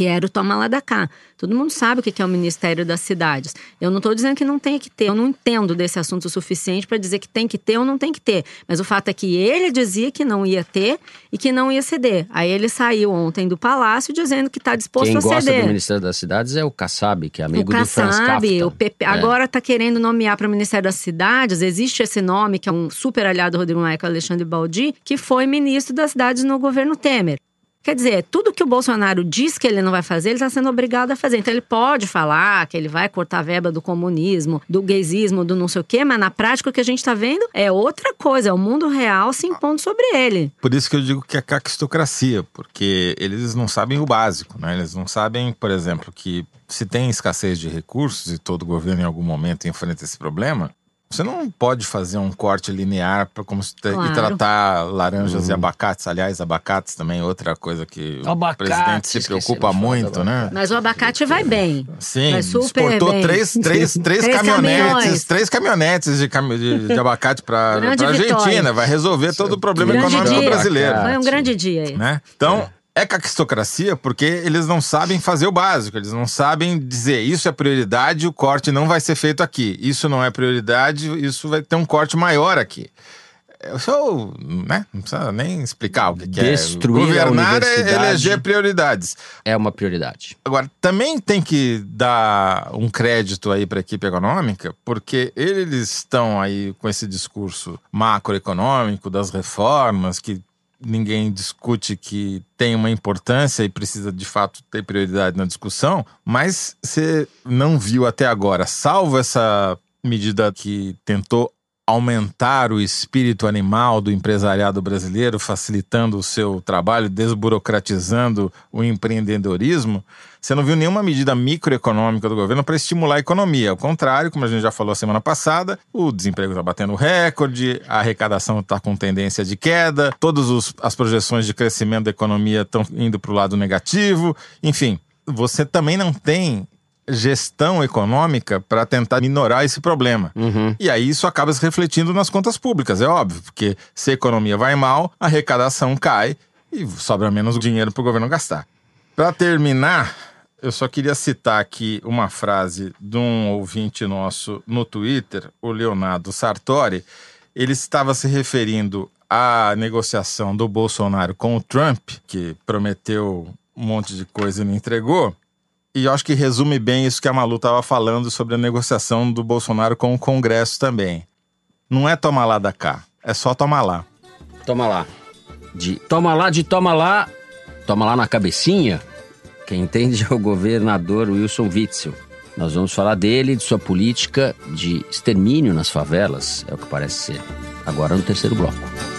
[SPEAKER 4] que era o toma lá da cá. Todo mundo sabe o que é o Ministério das Cidades. Eu não estou dizendo que não tem que ter, eu não entendo desse assunto o suficiente para dizer que tem que ter ou não tem que ter. Mas o fato é que ele dizia que não ia ter e que não ia ceder. Aí ele saiu ontem do Palácio dizendo que está disposto
[SPEAKER 2] Quem
[SPEAKER 4] a ceder.
[SPEAKER 2] Quem gosta do Ministério das Cidades é o Kassab, que é amigo
[SPEAKER 4] o
[SPEAKER 2] do Franz Kafka.
[SPEAKER 4] O PP, é. Agora está querendo nomear para o Ministério das Cidades, existe esse nome, que é um super aliado do Rodrigo Maia, Alexandre Baldi, que foi ministro das cidades no governo Temer. Quer dizer, tudo que o Bolsonaro diz que ele não vai fazer, ele está sendo obrigado a fazer. Então ele pode falar que ele vai cortar a verba do comunismo, do gaysismo, do não sei o quê, mas na prática o que a gente está vendo é outra coisa, é o mundo real se impondo sobre ele.
[SPEAKER 6] Por isso que eu digo que é caquistocracia, porque eles não sabem o básico, né? Eles não sabem, por exemplo, que se tem escassez de recursos e todo governo em algum momento enfrenta esse problema, você não pode fazer um corte linear para como claro. e tratar laranjas uhum. e abacates. Aliás, abacates também é outra coisa que abacate, o presidente se preocupa muito, né?
[SPEAKER 4] Mas o abacate vai bem.
[SPEAKER 6] Sim,
[SPEAKER 4] vai
[SPEAKER 6] super exportou
[SPEAKER 4] bem.
[SPEAKER 6] Três, três, três, três caminhonetes, caminhões. três caminhonetes de, cam... de, de abacate para a Argentina. Vai resolver todo o problema
[SPEAKER 4] grande
[SPEAKER 6] econômico
[SPEAKER 4] dia.
[SPEAKER 6] brasileiro.
[SPEAKER 4] Foi um grande dia aí.
[SPEAKER 6] Né? Então, é caquistocracia porque eles não sabem fazer o básico, eles não sabem dizer isso é prioridade, o corte não vai ser feito aqui. Isso não é prioridade, isso vai ter um corte maior aqui. Eu né? Não precisa nem explicar o que, que é. Governar é eleger prioridades.
[SPEAKER 2] É uma prioridade.
[SPEAKER 6] Agora, também tem que dar um crédito aí para a equipe econômica, porque eles estão aí com esse discurso macroeconômico das reformas que ninguém discute que tem uma importância e precisa de fato ter prioridade na discussão, mas você não viu até agora, salvo essa medida que tentou aumentar o espírito animal do empresariado brasileiro, facilitando o seu trabalho, desburocratizando o empreendedorismo, você não viu nenhuma medida microeconômica do governo para estimular a economia. Ao contrário, como a gente já falou semana passada, o desemprego está batendo recorde, a arrecadação está com tendência de queda, todas as projeções de crescimento da economia estão indo para o lado negativo. Enfim, você também não tem gestão econômica para tentar minorar esse problema.
[SPEAKER 2] Uhum.
[SPEAKER 6] E aí isso acaba se refletindo nas contas públicas, é óbvio, porque se a economia vai mal, a arrecadação cai e sobra menos dinheiro para o governo gastar. Para terminar, Eu só queria citar aqui uma frase de um ouvinte nosso no Twitter, o Leonardo Sartori. Ele estava se referindo à negociação do Bolsonaro com o Trump, que prometeu um monte de coisa e não entregou. E eu acho que resume bem isso que a Malu estava falando sobre a negociação do Bolsonaro com o Congresso também. Não é toma lá da cá, é só toma lá.
[SPEAKER 2] Toma lá. De toma lá, de toma lá, toma lá na cabecinha. Quem entende é o governador Wilson Witzel. Nós vamos falar dele, de sua política de extermínio nas favelas, é o que parece ser. Agora no terceiro bloco.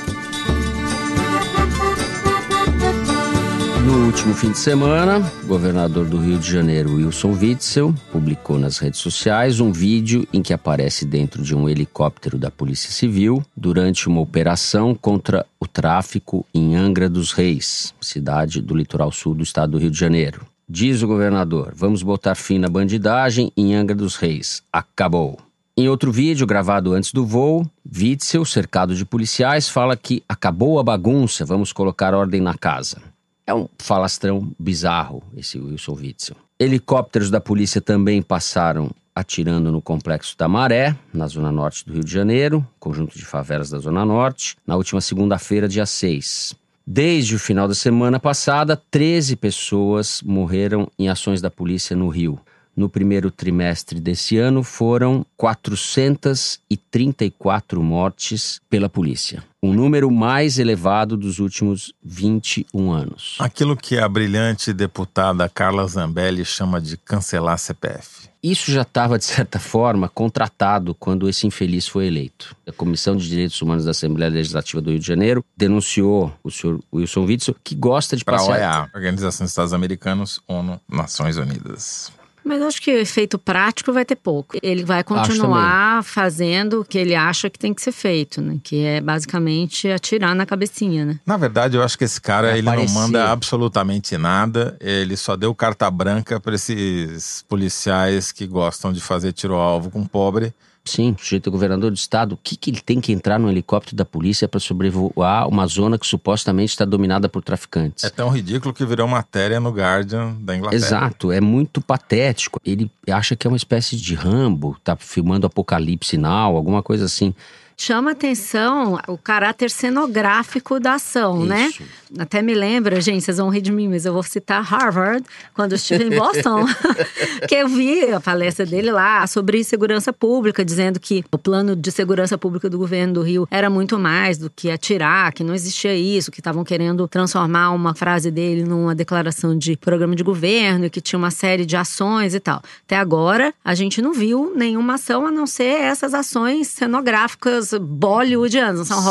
[SPEAKER 2] No último fim de semana, o governador do Rio de Janeiro, Wilson Witzel, publicou nas redes sociais um vídeo em que aparece dentro de um helicóptero da Polícia Civil durante uma operação contra o tráfico em Angra dos Reis, cidade do litoral sul do estado do Rio de Janeiro. Diz o governador: vamos botar fim na bandidagem em Angra dos Reis. Acabou. Em outro vídeo gravado antes do voo, Witzel, cercado de policiais, fala que acabou a bagunça, vamos colocar ordem na casa. É um falastrão bizarro, esse Wilson Witzel. Helicópteros da polícia também passaram atirando no Complexo da Maré, na zona norte do Rio de Janeiro, conjunto de favelas da zona norte, na última segunda-feira, dia 6. Desde o final da semana passada, 13 pessoas morreram em ações da polícia no Rio. No primeiro trimestre desse ano, foram 434 mortes pela polícia. Um número mais elevado dos últimos 21 anos.
[SPEAKER 6] Aquilo que a brilhante deputada Carla Zambelli chama de cancelar CPF.
[SPEAKER 2] Isso já estava, de certa forma, contratado quando esse infeliz foi eleito. A Comissão de Direitos Humanos da Assembleia Legislativa do Rio de Janeiro denunciou o senhor Wilson Witzel, que gosta de
[SPEAKER 6] Para a
[SPEAKER 2] passear.
[SPEAKER 6] OEA, Organização dos Estados Americanos, ONU, Nações Unidas.
[SPEAKER 4] Mas acho que efeito prático vai ter pouco. Ele vai continuar fazendo o que ele acha que tem que ser feito, né? Que é basicamente atirar na cabecinha, né?
[SPEAKER 6] Na verdade, eu acho que esse cara
[SPEAKER 2] Vai
[SPEAKER 6] ele não manda absolutamente nada. Ele só deu carta branca para esses policiais que gostam de fazer tiro ao alvo com pobre.
[SPEAKER 2] Sim, o sujeito é governador do estado. O que, que ele tem que entrar no helicóptero da polícia para sobrevoar uma zona que supostamente está dominada por traficantes?
[SPEAKER 6] É tão ridículo que virou matéria no Guardian da Inglaterra.
[SPEAKER 2] Exato, é muito patético. Ele acha que é uma espécie de Rambo, tá filmando Apocalipse Now, alguma coisa assim.
[SPEAKER 4] Chama atenção o caráter cenográfico da ação, né?
[SPEAKER 2] Isso.
[SPEAKER 4] Até me lembra, gente, vocês vão rir de mim, mas eu vou citar Harvard, quando eu estive em Boston, que eu vi a palestra dele lá sobre segurança pública, dizendo que o plano de segurança pública do governo do Rio era muito mais do que atirar, que não existia isso, que estavam querendo transformar uma frase dele numa declaração de programa de governo e que tinha uma série de ações e tal. Até agora, a gente não viu nenhuma ação a não ser essas ações cenográficas bollywoodianas, não são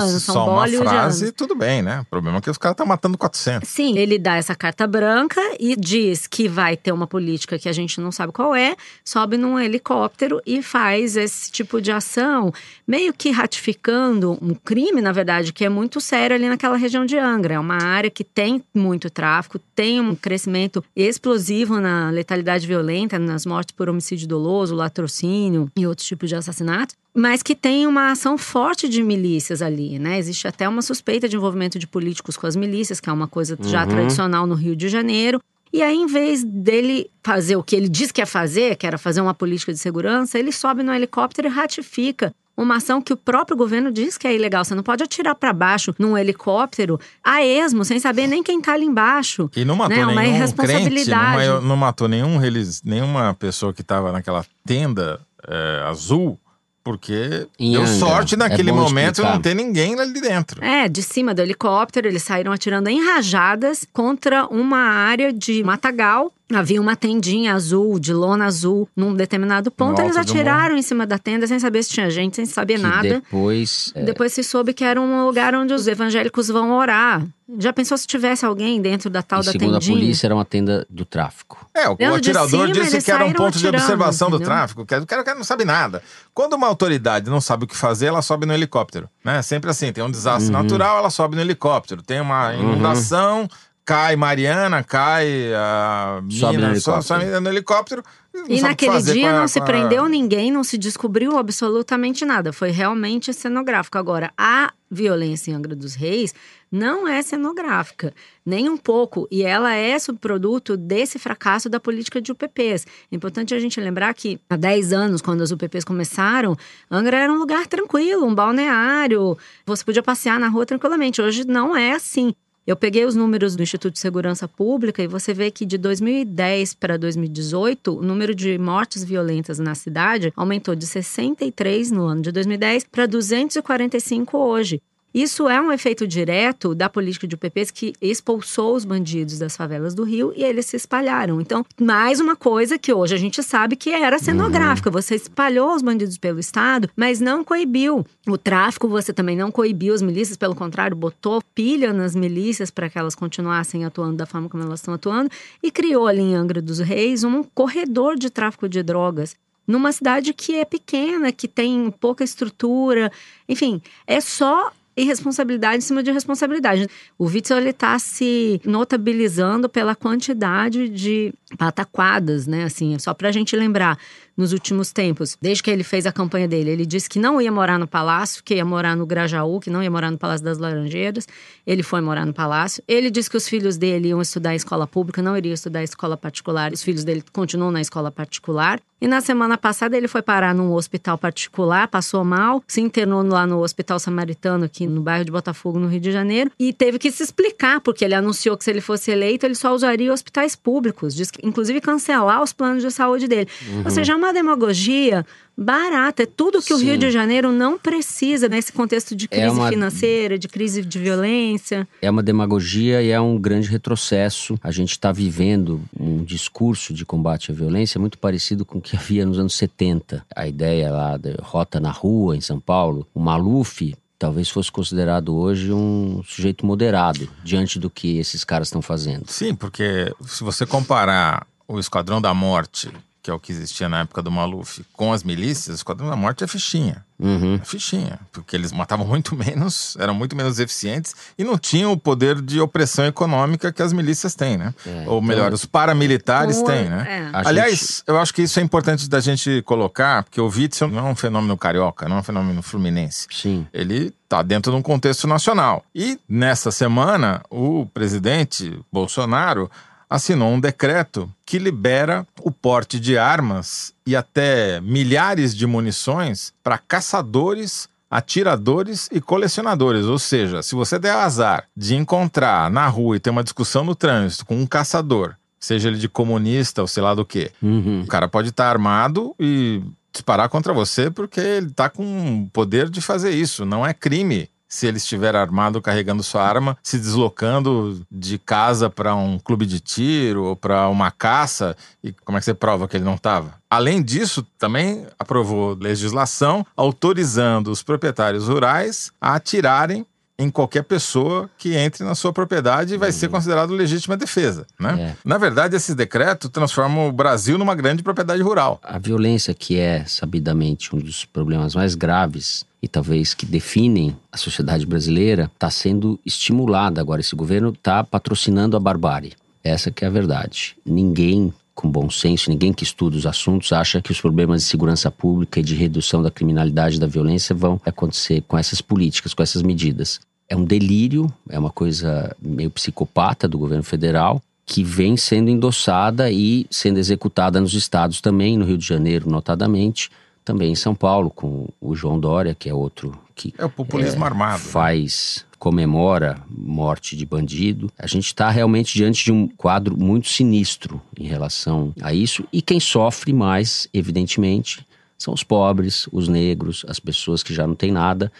[SPEAKER 6] fosse
[SPEAKER 4] são
[SPEAKER 6] só uma frase, tudo bem, né? O problema é que os caras estão matando 400.
[SPEAKER 4] Sim, ele dá essa carta branca e diz que vai ter uma política que a gente não sabe qual é, sobe num helicóptero e faz esse tipo de ação, meio que ratificando um crime, na verdade, que é muito sério ali naquela região de Angra. É uma área que tem muito tráfico, tem um crescimento explosivo na letalidade violenta, nas mortes por homicídio doloso, latrocínio e outros tipos de assassinatos mas que tem uma ação forte de milícias ali, né? Existe até uma suspeita de envolvimento de políticos com as milícias, que é uma coisa já
[SPEAKER 2] Uhum.
[SPEAKER 4] tradicional no Rio de Janeiro. E aí, em vez dele fazer o que ele diz que ia fazer, que era fazer uma política de segurança, ele sobe no helicóptero e ratifica uma ação que o próprio governo diz que é ilegal. Você não pode atirar para baixo num helicóptero a esmo, sem saber nem quem tá ali embaixo.
[SPEAKER 6] E não matou
[SPEAKER 4] né? Uma
[SPEAKER 6] nenhum crente,
[SPEAKER 4] irresponsabilidade.
[SPEAKER 6] não, não matou nenhum nenhuma pessoa que estava naquela tenda é, azul, porque
[SPEAKER 2] Em
[SPEAKER 6] deu
[SPEAKER 2] Angra.
[SPEAKER 6] sorte naquele
[SPEAKER 2] É
[SPEAKER 6] momento
[SPEAKER 2] explicar.
[SPEAKER 6] não ter ninguém ali dentro.
[SPEAKER 4] É, de cima do helicóptero, eles saíram atirando em rajadas contra uma área de matagal. Havia uma tendinha azul, de lona azul, num determinado ponto.
[SPEAKER 2] No
[SPEAKER 4] Eles
[SPEAKER 2] do
[SPEAKER 4] atiraram em cima da tenda sem saber se tinha gente, sem saber
[SPEAKER 2] Que
[SPEAKER 4] nada.
[SPEAKER 2] depois. é,
[SPEAKER 4] Depois se soube que era um lugar onde os evangélicos vão orar. Já pensou se tivesse alguém dentro da tal
[SPEAKER 2] e
[SPEAKER 4] da
[SPEAKER 2] segundo
[SPEAKER 4] tendinha?
[SPEAKER 2] a polícia, era uma tenda do tráfico.
[SPEAKER 6] É, o,
[SPEAKER 4] Dentro de
[SPEAKER 6] atirador
[SPEAKER 4] cima,
[SPEAKER 6] disse que era um ponto de
[SPEAKER 4] atirando,
[SPEAKER 6] observação do
[SPEAKER 4] entendeu?
[SPEAKER 6] tráfico. que O cara, o cara não sabe nada. Quando uma autoridade não sabe o que fazer, ela sobe no helicóptero. Né? Sempre assim, tem um desastre
[SPEAKER 2] Uhum.
[SPEAKER 6] natural, ela sobe no helicóptero. Tem uma inundação, cai Mariana, cai a
[SPEAKER 2] Sobe no
[SPEAKER 6] mina, só,
[SPEAKER 2] helicóptero.
[SPEAKER 6] só no helicóptero. não
[SPEAKER 4] E naquele dia
[SPEAKER 6] com a-
[SPEAKER 4] não se
[SPEAKER 6] a-
[SPEAKER 4] prendeu ninguém, não se descobriu absolutamente nada. Foi realmente cenográfico. Agora, a violência em Angra dos Reis não é cenográfica, nem um pouco. E ela é subproduto desse fracasso da política de UPPs. É importante a gente lembrar que há 10 anos, quando as UPPs começaram, Angra era um lugar tranquilo, um balneário. Você podia passear na rua tranquilamente. Hoje não é assim. Eu peguei os números do Instituto de Segurança Pública e você vê que de 2010 para 2018, o número de mortes violentas na cidade aumentou de 63 no ano de 2010 para 245 hoje. Isso é um efeito direto da política de UPPs que expulsou os bandidos das favelas do Rio e eles se espalharam. Então, mais uma coisa que hoje a gente sabe que era cenográfica. Você espalhou os bandidos pelo Estado, mas não coibiu. O tráfico você também não coibiu as milícias, pelo contrário, botou pilha nas milícias para que elas continuassem atuando da forma como elas estão atuando e criou ali em Angra dos Reis um corredor de tráfico de drogas numa cidade que é pequena, que tem pouca estrutura, enfim, é só irresponsabilidade em cima de responsabilidade. O Witzel ele está se notabilizando pela quantidade de pataquadas, né? Assim, só para a gente lembrar, nos últimos tempos, desde que ele fez a campanha dele, ele disse que não ia morar no Palácio, que ia morar no Grajaú, que não ia morar no Palácio das Laranjeiras. Ele foi morar no Palácio. Ele disse que os filhos dele iam estudar em escola pública, não iriam estudar em escola particular. Os filhos dele continuam na escola particular. E na semana passada ele foi parar num hospital particular, passou mal, se internou lá no Hospital Samaritano, aqui no bairro de Botafogo, no Rio de Janeiro, e teve que se explicar, porque ele anunciou que se ele fosse eleito, ele só usaria hospitais públicos, diz que, inclusive cancelar os planos de saúde dele.
[SPEAKER 2] Uhum.
[SPEAKER 4] Ou seja, é uma demagogia barata, é tudo que o
[SPEAKER 2] Sim.
[SPEAKER 4] Rio de Janeiro não precisa nesse contexto de crise
[SPEAKER 2] É uma-
[SPEAKER 4] financeira, de crise de violência.
[SPEAKER 2] É uma demagogia e é um grande retrocesso. A gente está vivendo um discurso de combate à violência muito parecido com o que havia nos anos 70. A ideia lá da rota na rua em São Paulo, o Maluf talvez fosse considerado hoje um sujeito moderado diante do que esses caras estão fazendo.
[SPEAKER 6] Sim, porque se você comparar o Esquadrão da Morte, que é o que existia na época do Maluf, com as milícias, o Esquadrão da Morte é fichinha.
[SPEAKER 2] Uhum.
[SPEAKER 6] É fichinha. Porque eles matavam muito menos, eram muito menos eficientes e não tinham o poder de opressão econômica que as milícias têm, né? Ou melhor,
[SPEAKER 2] então-
[SPEAKER 6] os paramilitares têm, né?
[SPEAKER 4] é.
[SPEAKER 6] Aliás,
[SPEAKER 2] gente-
[SPEAKER 6] eu acho que isso é importante da gente colocar, porque o Witzel não é um fenômeno carioca, não é um fenômeno fluminense.
[SPEAKER 2] Sim.
[SPEAKER 6] Ele está dentro de um contexto nacional. E nessa semana, o presidente Bolsonaro assinou um decreto que libera o porte de armas e até milhares de munições para caçadores, atiradores e colecionadores. Ou seja, se você der azar de encontrar na rua e ter uma discussão no trânsito com um caçador, seja ele de comunista ou sei lá do que,
[SPEAKER 2] Uhum.
[SPEAKER 6] o cara pode estar armado e disparar contra você porque ele está com o poder de fazer isso. Não é crime se ele estiver armado carregando sua arma, se deslocando de casa para um clube de tiro ou para uma caça. E como é que você prova que ele não estava? Além disso, também aprovou legislação autorizando os proprietários rurais a atirarem em qualquer pessoa que entre na sua propriedade e vai ser considerado legítima defesa, né? Na verdade, esse decreto transforma o Brasil numa grande propriedade rural.
[SPEAKER 2] A violência, que é sabidamente um dos problemas mais graves e talvez que definem a sociedade brasileira, está sendo estimulada agora. Esse governo está patrocinando a barbárie. Essa que é a verdade. Ninguém com bom senso, ninguém que estuda os assuntos acha que os problemas de segurança pública e de redução da criminalidade e da violência vão acontecer com essas políticas, com essas medidas. É um delírio, é uma coisa meio psicopata do governo federal que vem sendo endossada e sendo executada nos estados também, no Rio de Janeiro, notadamente, também em São Paulo, com o João Dória, que é outro que
[SPEAKER 6] É o populismo armado.
[SPEAKER 2] faz, comemora morte de bandido. A gente está realmente diante de um quadro muito sinistro em relação a isso. E quem sofre mais, evidentemente, são os pobres, os negros, as pessoas que já não têm nada.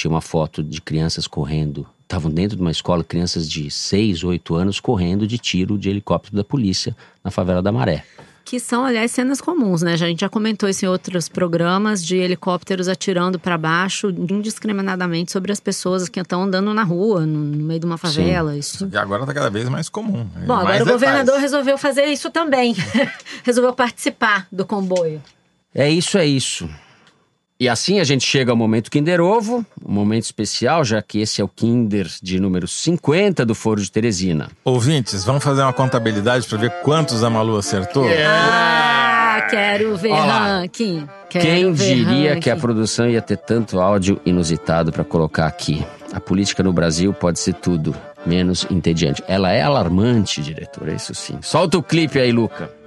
[SPEAKER 2] Tinha uma foto de crianças correndo. Estavam dentro de uma escola, crianças de 6, 8 anos correndo de tiro de helicóptero da polícia na favela da Maré.
[SPEAKER 4] Que são, aliás, cenas comuns, né? A gente já comentou isso em outros programas de helicópteros atirando para baixo indiscriminadamente sobre as pessoas que estão andando na rua, no, meio de uma favela. Isso.
[SPEAKER 6] E agora está cada vez mais comum.
[SPEAKER 4] Bom,
[SPEAKER 6] Mais
[SPEAKER 4] agora o
[SPEAKER 6] detalhes.
[SPEAKER 4] governador resolveu fazer isso também. resolveu participar do comboio.
[SPEAKER 2] É isso, é isso. E assim a gente chega ao momento Kinder Ovo, um momento especial, já que esse é o Kinder de número 50 do Foro de Teresina.
[SPEAKER 6] Ouvintes, vamos fazer uma contabilidade para ver quantos a Malu acertou?
[SPEAKER 4] Ah, quero ver ranking. Quero
[SPEAKER 2] Quem
[SPEAKER 4] ver
[SPEAKER 2] diria
[SPEAKER 4] ranking.
[SPEAKER 2] que a produção ia ter tanto áudio inusitado para colocar aqui? A política no Brasil pode ser tudo, menos entediante. Ela é alarmante, diretor, é isso sim. Solta o clipe aí, Luca.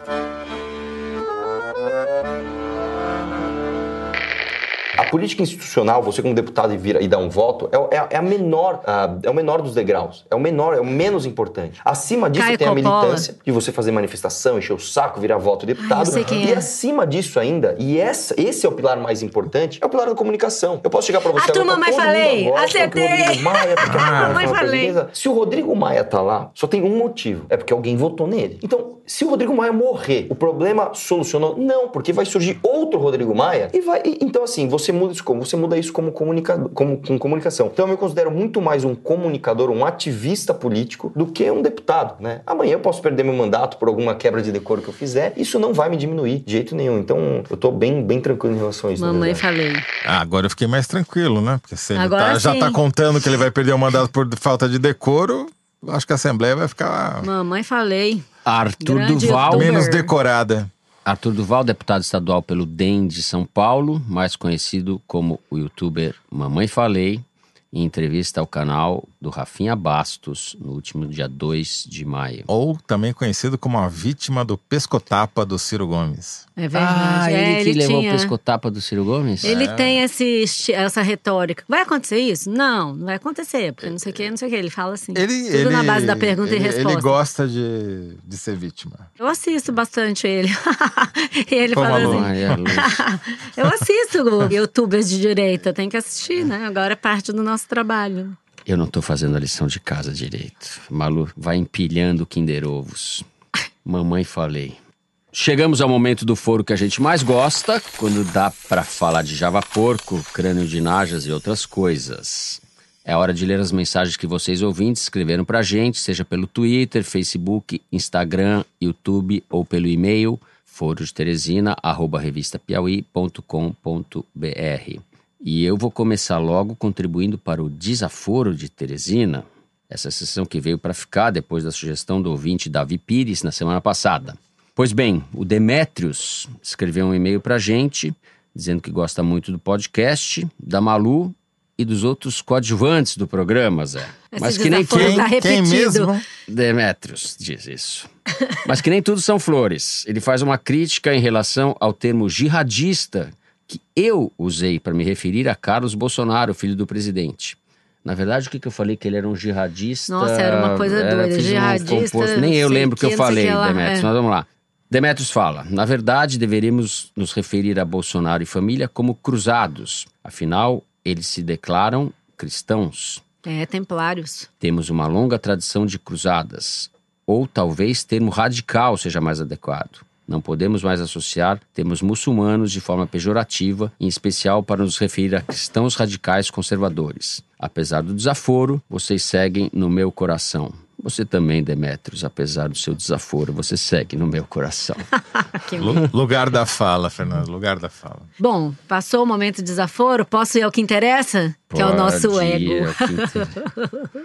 [SPEAKER 12] Política institucional, você como deputado e, vira, e dá um voto, é, o- é a- é a menor, é o menor dos degraus. É o menor, é o menos importante. Acima disso
[SPEAKER 4] Caio
[SPEAKER 12] tem a
[SPEAKER 4] Coppola.
[SPEAKER 12] militância, de você fazer manifestação, encher o saco, virar voto de deputado.
[SPEAKER 4] quem
[SPEAKER 12] e
[SPEAKER 4] é.
[SPEAKER 12] acima disso ainda, e essa, esse é o pilar mais importante, é o pilar da comunicação. Eu posso chegar pra você
[SPEAKER 4] A turma,
[SPEAKER 12] mundo
[SPEAKER 4] falei,
[SPEAKER 12] agora,
[SPEAKER 4] acertei.
[SPEAKER 12] Rodrigo Maia, porque
[SPEAKER 4] Ah.
[SPEAKER 12] a uma
[SPEAKER 4] falei.
[SPEAKER 12] Se o Rodrigo Maia tá lá, só tem um motivo. É porque alguém votou nele. Então, se o Rodrigo Maia morrer, o problema solucionou? Não, porque vai surgir outro Rodrigo Maia e vai. e- então, assim, você muda isso como? Você muda isso como, comunicador, como com comunicação. Então, eu me considero muito mais um comunicador, um ativista político, do que um deputado, né? Amanhã eu posso perder meu mandato por alguma quebra de decoro que eu fizer. Isso não vai me diminuir de jeito nenhum. Então, eu tô bem, bem tranquilo em relação a isso.
[SPEAKER 4] Mamãe falei.
[SPEAKER 6] Ah, agora eu fiquei mais tranquilo, né? Porque se ele tá- já tá contando que ele vai perder o mandato por falta de decoro, acho que a Assembleia vai ficar
[SPEAKER 4] Mamãe falei.
[SPEAKER 2] Arthur
[SPEAKER 4] Grande
[SPEAKER 2] Duval.
[SPEAKER 4] youtuber.
[SPEAKER 6] menos decorada.
[SPEAKER 2] Arthur Duval, deputado estadual pelo DEM de São Paulo, mais conhecido como o youtuber Mamãe Falei, em entrevista ao canal do Rafinha Bastos, no último dia 2 de maio.
[SPEAKER 6] Ou também conhecido como a vítima do pescotapa do Ciro Gomes.
[SPEAKER 4] É verdade.
[SPEAKER 2] Ah,
[SPEAKER 4] É,
[SPEAKER 2] ele que levou
[SPEAKER 4] tinha.
[SPEAKER 2] o pescotapa do Ciro Gomes?
[SPEAKER 4] Ele
[SPEAKER 6] É.
[SPEAKER 4] tem esse, essa retórica. Vai acontecer isso? Não, não vai acontecer, porque não sei o que, não sei o que. Ele fala assim.
[SPEAKER 6] Ele,
[SPEAKER 4] tudo
[SPEAKER 6] ele,
[SPEAKER 4] na base da pergunta
[SPEAKER 6] ele,
[SPEAKER 4] e resposta.
[SPEAKER 6] Ele gosta de, de ser vítima.
[SPEAKER 4] Eu assisto bastante ele. e ele
[SPEAKER 6] Como
[SPEAKER 4] fala assim. Eu assisto youtubers de direita, tem que assistir, né? Agora é parte do nosso trabalho.
[SPEAKER 2] Eu não tô fazendo a lição de casa direito. Malu, vai empilhando Kinder Ovos. Mamãe falei. Chegamos ao momento do foro que a gente mais gosta, quando dá pra falar de Java Porco, crânio de Najas e outras coisas. É hora de ler as mensagens que vocês ouvintes escreveram pra gente, seja pelo Twitter, Facebook, Instagram, YouTube ou pelo e-mail forodeteresina, arroba revistapiauí.com.br. E eu vou começar logo contribuindo para o desaforo de Teresina, essa sessão que veio para ficar depois da sugestão do ouvinte Davi Pires na semana passada. Pois bem, o Demétrios escreveu um e-mail para a gente, dizendo que gosta muito do podcast, da Malu e dos outros coadjuvantes do programa, Zé.
[SPEAKER 4] Esse
[SPEAKER 2] Mas que nem tudo...
[SPEAKER 4] tá repetido.
[SPEAKER 2] Demétrios diz isso. Mas que nem tudo são flores. Ele faz uma crítica em relação ao termo jihadista que eu usei para me referir a Carlos Bolsonaro, filho do presidente. Na verdade, o que, que eu falei? Que ele era um jihadista.
[SPEAKER 4] Nossa, era uma coisa doida.
[SPEAKER 2] fiz um
[SPEAKER 4] Jihadista,
[SPEAKER 2] composto. Nem eu lembro o que eu
[SPEAKER 4] que,
[SPEAKER 2] falei,
[SPEAKER 4] que
[SPEAKER 2] Demetrios.
[SPEAKER 4] é.
[SPEAKER 2] Mas vamos lá. Demetrios fala: na verdade, deveríamos nos referir a Bolsonaro e família como cruzados. Afinal, eles se declaram cristãos.
[SPEAKER 4] É, templários.
[SPEAKER 2] Temos uma longa tradição de cruzadas. Ou talvez termo radical seja mais adequado. Não podemos mais associar termos muçulmanos de forma pejorativa, em especial para nos referir a cristãos radicais conservadores. Apesar do desaforo, vocês seguem no meu coração. Você também, Demétrios, apesar do seu desaforo, você segue no meu coração.
[SPEAKER 6] Lugar da fala, Fernando, lugar da fala.
[SPEAKER 4] Bom, passou o momento de desaforo, posso ir ao que interessa? Que é o nosso ego.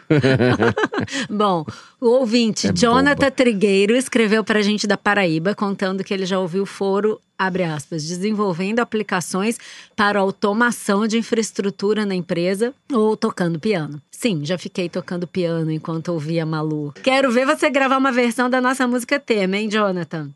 [SPEAKER 4] Bom, o ouvinte
[SPEAKER 2] É
[SPEAKER 4] Jonathan
[SPEAKER 2] boba.
[SPEAKER 4] Trigueiro escreveu pra gente da Paraíba, contando que ele já ouviu o foro, abre aspas, desenvolvendo aplicações para automação de infraestrutura na empresa ou tocando piano. Sim, já fiquei tocando piano enquanto ouvia Malu. Quero ver você gravar uma versão da nossa música tema, hein, Jonathan?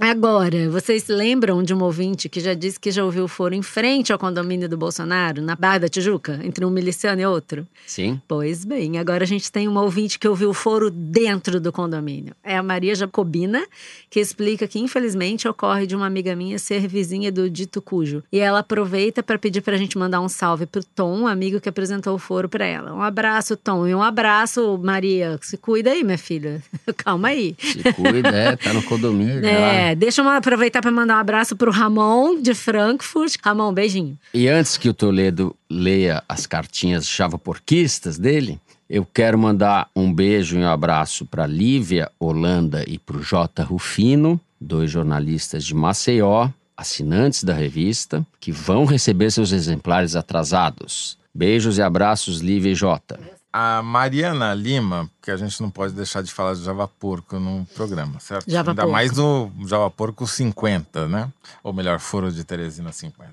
[SPEAKER 4] Agora, vocês lembram de um ouvinte que já disse que já ouviu o foro em frente ao condomínio do Bolsonaro, na Barra da Tijuca, entre um miliciano e outro?
[SPEAKER 2] Sim.
[SPEAKER 4] Pois bem, agora a gente tem uma ouvinte que ouviu o foro dentro do condomínio. É a Maria Jacobina, que explica que infelizmente ocorre de uma amiga minha ser vizinha do dito cujo. E ela aproveita para pedir pra gente mandar um salve pro Tom, um amigo que apresentou o foro para ela. Um abraço, Tom, e um abraço, Maria. Se cuida aí, minha filha. Calma aí.
[SPEAKER 2] Se cuida, é, tá no condomínio. né?
[SPEAKER 4] É, deixa eu aproveitar para mandar um abraço pro Ramon de Frankfurt. Ramon, beijinho.
[SPEAKER 2] E antes que o Toledo leia as cartinhas chavaporquistas dele, eu quero mandar um beijo e um abraço para Lívia Holanda e para o J. Rufino, dois jornalistas de Maceió, assinantes da revista, que vão receber seus exemplares atrasados. Beijos e abraços, Lívia e Jota.
[SPEAKER 6] A Mariana Lima, que a gente não pode deixar de falar de Java Porco no programa, certo?
[SPEAKER 4] Java
[SPEAKER 6] Ainda
[SPEAKER 4] Porco.
[SPEAKER 6] mais no Java Porco 50, né? Ou melhor, Foro de Teresina 50.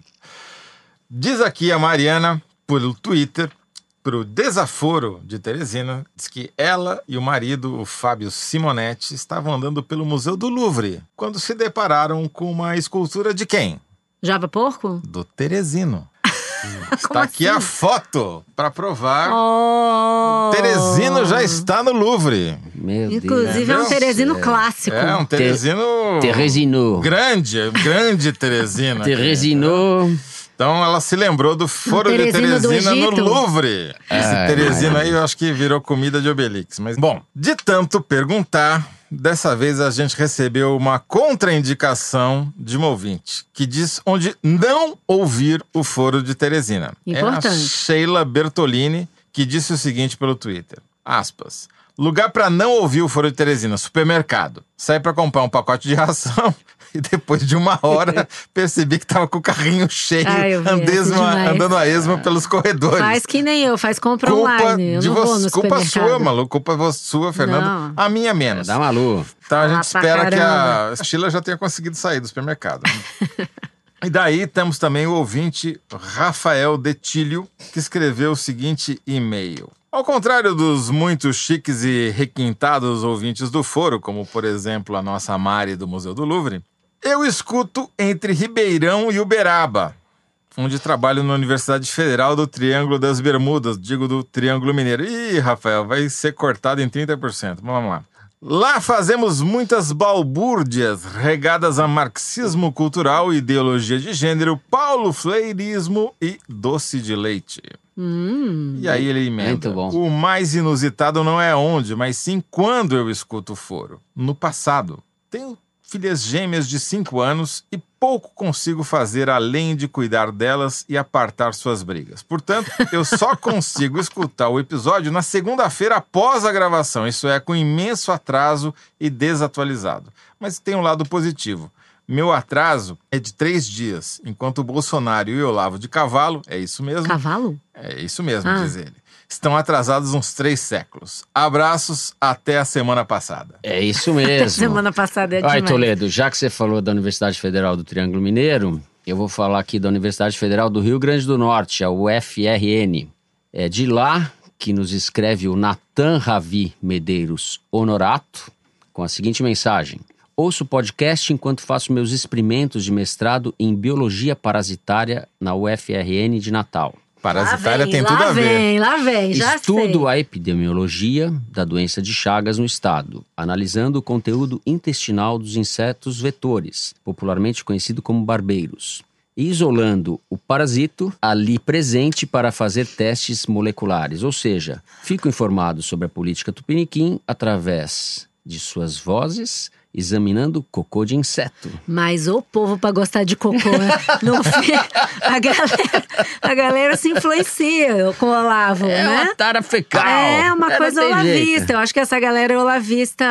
[SPEAKER 6] Diz aqui a Mariana, pelo Twitter, pro Desaforo de Teresina, diz que ela e o marido, o Fábio Simonetti, estavam andando pelo Museu do Louvre, quando se depararam com uma escultura de quem?
[SPEAKER 4] Java Porco?
[SPEAKER 6] Do Teresino. Está aqui
[SPEAKER 4] assim?
[SPEAKER 6] a foto para provar.
[SPEAKER 4] Oh!
[SPEAKER 6] Teresino já está no Louvre.
[SPEAKER 2] Meu
[SPEAKER 4] Inclusive é um Teresino clássico.
[SPEAKER 6] É um Teresino.
[SPEAKER 2] Teresino.
[SPEAKER 6] Grande, grande Teresina.
[SPEAKER 2] Teresino.
[SPEAKER 6] Então ela se lembrou do Foro de
[SPEAKER 4] Teresino
[SPEAKER 6] Teresina no. Louvre. Esse
[SPEAKER 2] Ai,
[SPEAKER 6] Teresino
[SPEAKER 2] ai,
[SPEAKER 6] aí eu acho que virou comida de Obelix. Mas, bom, de tanto perguntar, dessa vez a gente recebeu uma contraindicação de um ouvinte que diz onde não ouvir o Foro de Teresina. É a
[SPEAKER 4] Importante.
[SPEAKER 6] Sheila Bertolini, que disse o seguinte pelo Twitter. Aspas. Lugar para não ouvir o Foro de Teresina, supermercado. Saí para comprar um pacote de ração e depois de uma hora percebi que tava com o carrinho cheio,
[SPEAKER 4] Ah,
[SPEAKER 6] andesma, andando a esma pelos corredores.
[SPEAKER 4] Faz que nem eu, faz compra
[SPEAKER 6] Culpa
[SPEAKER 4] online. Eu
[SPEAKER 6] de
[SPEAKER 4] não vou
[SPEAKER 6] você,
[SPEAKER 4] no
[SPEAKER 6] culpa sua, maluco. Culpa sua, Fernando.
[SPEAKER 4] Não.
[SPEAKER 6] A minha menos.
[SPEAKER 2] Da Malu.
[SPEAKER 6] Então a gente
[SPEAKER 4] Ah,
[SPEAKER 6] espera que a
[SPEAKER 4] caramba.
[SPEAKER 6] Sheila já tenha conseguido sair do supermercado. e daí temos também o ouvinte Rafael Detílio, que escreveu o seguinte e-mail. Ao contrário dos muitos chiques e requintados ouvintes do foro, como por exemplo a nossa Mari do Museu do Louvre, eu escuto entre Ribeirão e Uberaba, onde trabalho na Universidade Federal do Triângulo das Bermudas, digo do Triângulo Mineiro. Ih, Rafael, vai ser cortado em 30%. Vamos lá. Lá fazemos muitas balbúrdias regadas a marxismo cultural, ideologia de gênero, paulo fleirismo e doce de leite.
[SPEAKER 4] Hum.
[SPEAKER 6] E aí ele emenda.
[SPEAKER 2] Muito bom.
[SPEAKER 6] O mais inusitado não é onde, mas sim quando eu escuto o foro. No passado. Tenho filhas gêmeas de 5 anos e pouco consigo fazer além de cuidar delas e apartar suas brigas. Portanto, eu só consigo escutar o episódio na segunda-feira após a gravação. Isso é, com imenso atraso e desatualizado. Mas tem um lado positivo. Meu atraso é de três dias, enquanto o Bolsonaro e o Olavo de Cavalo, é isso mesmo,
[SPEAKER 4] Cavalo?
[SPEAKER 6] é isso mesmo,
[SPEAKER 4] Ah.
[SPEAKER 6] diz ele. Estão atrasados uns três séculos. Abraços até a semana passada.
[SPEAKER 2] É isso mesmo.
[SPEAKER 4] Semana passada é
[SPEAKER 2] Ai,
[SPEAKER 4] demais.
[SPEAKER 2] Toledo, já que você falou da Universidade Federal do Triângulo Mineiro, eu vou falar aqui da Universidade Federal do Rio Grande do Norte, a UFRN. É de lá que nos escreve o Natan Ravi Medeiros Honorato, com a seguinte mensagem. Ouço o podcast enquanto faço meus experimentos de mestrado em Biologia Parasitária na UFRN de Natal.
[SPEAKER 6] Parasitária
[SPEAKER 4] Lá vem,
[SPEAKER 6] tem
[SPEAKER 4] lá
[SPEAKER 6] tudo a ver.
[SPEAKER 4] vem, lá vem, já
[SPEAKER 2] Estudo
[SPEAKER 4] sei.
[SPEAKER 2] a epidemiologia da doença de Chagas no estado, analisando o conteúdo intestinal dos insetos vetores, popularmente conhecido como barbeiros, e isolando o parasito ali presente para fazer testes moleculares, ou seja, fico informado sobre a política tupiniquim através de suas vozes, examinando cocô de inseto.
[SPEAKER 4] Mas o povo pra gostar de cocô, né? Fim, a galera, a galera se influencia com o Olavo,
[SPEAKER 2] É
[SPEAKER 4] né?
[SPEAKER 2] uma tara fecal.
[SPEAKER 4] É uma
[SPEAKER 2] É,
[SPEAKER 4] coisa
[SPEAKER 2] não tem jeito.
[SPEAKER 4] olavista. Eu acho que essa galera é olavista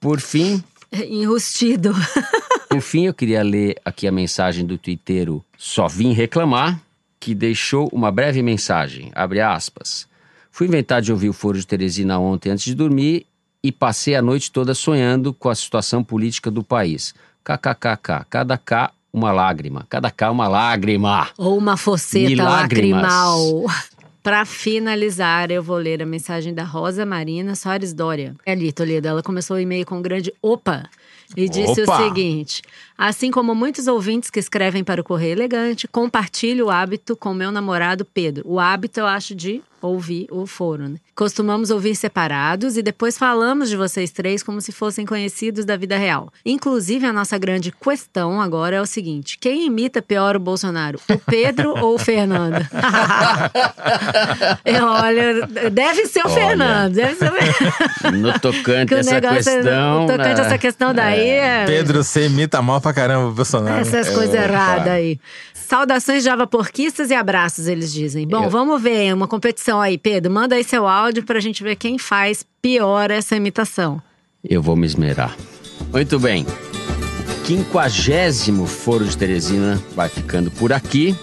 [SPEAKER 2] Por fim,
[SPEAKER 4] enrustido.
[SPEAKER 2] Por fim, eu queria ler aqui a mensagem do twitteiro Só Vim Reclamar, que deixou uma breve mensagem, abre aspas. Fui inventar de ouvir o Foro de Teresina ontem antes de dormir e passei a noite toda sonhando com a situação política do país. KKKK, cada K uma lágrima, cada K uma lágrima.
[SPEAKER 4] Ou uma foceta lacrimal. Pra finalizar, eu vou ler a mensagem da Rosa Marina Soares Dória. É ali, Toledo, ela começou o e-mail com um grande opa e disse
[SPEAKER 13] Opa!
[SPEAKER 4] o seguinte: Assim como muitos ouvintes que escrevem para o Correio Elegante, compartilho o hábito com meu namorado Pedro. O hábito, eu acho, de ouvir o foro. Né? Costumamos ouvir separados e depois falamos de vocês três como se fossem conhecidos da vida real. Inclusive, a nossa grande questão agora é o seguinte: quem imita pior o Bolsonaro? O Pedro ou o Fernando? Eu, olha, deve ser o
[SPEAKER 2] Olha.
[SPEAKER 4] Fernando. Deve ser o Fernando.
[SPEAKER 2] No tocante
[SPEAKER 4] Que o
[SPEAKER 2] essa
[SPEAKER 4] é-
[SPEAKER 2] questão.
[SPEAKER 4] o tocante a essa questão daí é-
[SPEAKER 6] Pedro, você imita mal pra caramba o Bolsonaro.
[SPEAKER 4] Essas
[SPEAKER 6] É,
[SPEAKER 4] coisas erradas aí. Saudações Java Porquistas e abraços, eles dizem. Bom,
[SPEAKER 2] Eu-
[SPEAKER 4] vamos ver uma competição aí, Pedro. Manda aí seu áudio pra gente ver quem faz pior essa imitação.
[SPEAKER 2] Eu vou me esmerar. Muito bem. quinquagésimo Foro de Teresina vai ficando por aqui.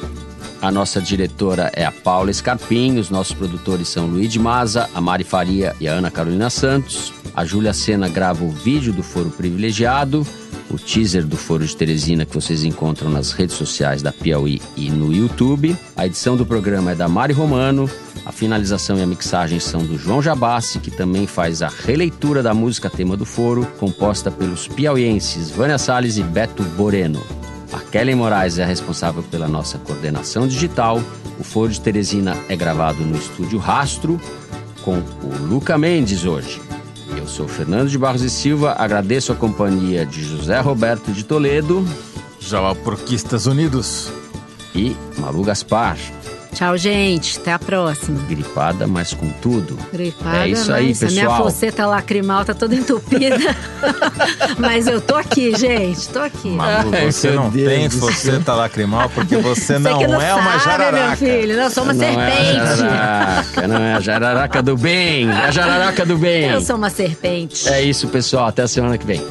[SPEAKER 2] A nossa diretora é a Paula Scarpim, os nossos produtores são Luiz de Maza, a Mari Faria e a Ana Carolina Santos. A Júlia Sena grava o vídeo do Foro Privilegiado, o teaser do Foro de Teresina que vocês encontram nas redes sociais da Piauí e no YouTube. A edição do programa é da Mari Romano, a finalização e a mixagem são do João Jabassi, que também faz a releitura da música tema do foro, composta pelos piauienses Vânia Salles e Beto Boreno. A Kelly Moraes é responsável pela nossa coordenação digital. O Foro de Teresina é gravado no estúdio Rastro, com o Luca Mendes hoje. Eu sou Fernando de Barros e Silva, agradeço a companhia de José Roberto de Toledo.
[SPEAKER 6] Javaporquistas Unidos.
[SPEAKER 2] E Malu Gaspar.
[SPEAKER 4] Tchau, gente. Até a próxima.
[SPEAKER 2] Gripada, mas com tudo.
[SPEAKER 4] Gripada,
[SPEAKER 2] é isso aí,
[SPEAKER 4] mas
[SPEAKER 2] pessoal.
[SPEAKER 4] A minha foceta lacrimal tá toda entupida. mas eu tô aqui, gente. Tô aqui.
[SPEAKER 6] Malu, você
[SPEAKER 2] Ai,
[SPEAKER 6] não
[SPEAKER 2] meu
[SPEAKER 6] tem
[SPEAKER 2] Deus do
[SPEAKER 6] fosseta lacrimal porque você
[SPEAKER 4] Você
[SPEAKER 6] não,
[SPEAKER 4] não
[SPEAKER 6] é uma
[SPEAKER 4] sabe,
[SPEAKER 6] jararaca.
[SPEAKER 4] meu filho. Não, sou uma
[SPEAKER 2] não
[SPEAKER 4] serpente.
[SPEAKER 2] É a jararaca, não é a jararaca do bem. É a jararaca do bem.
[SPEAKER 4] Eu sou uma serpente.
[SPEAKER 2] É isso, pessoal. Até a semana que vem.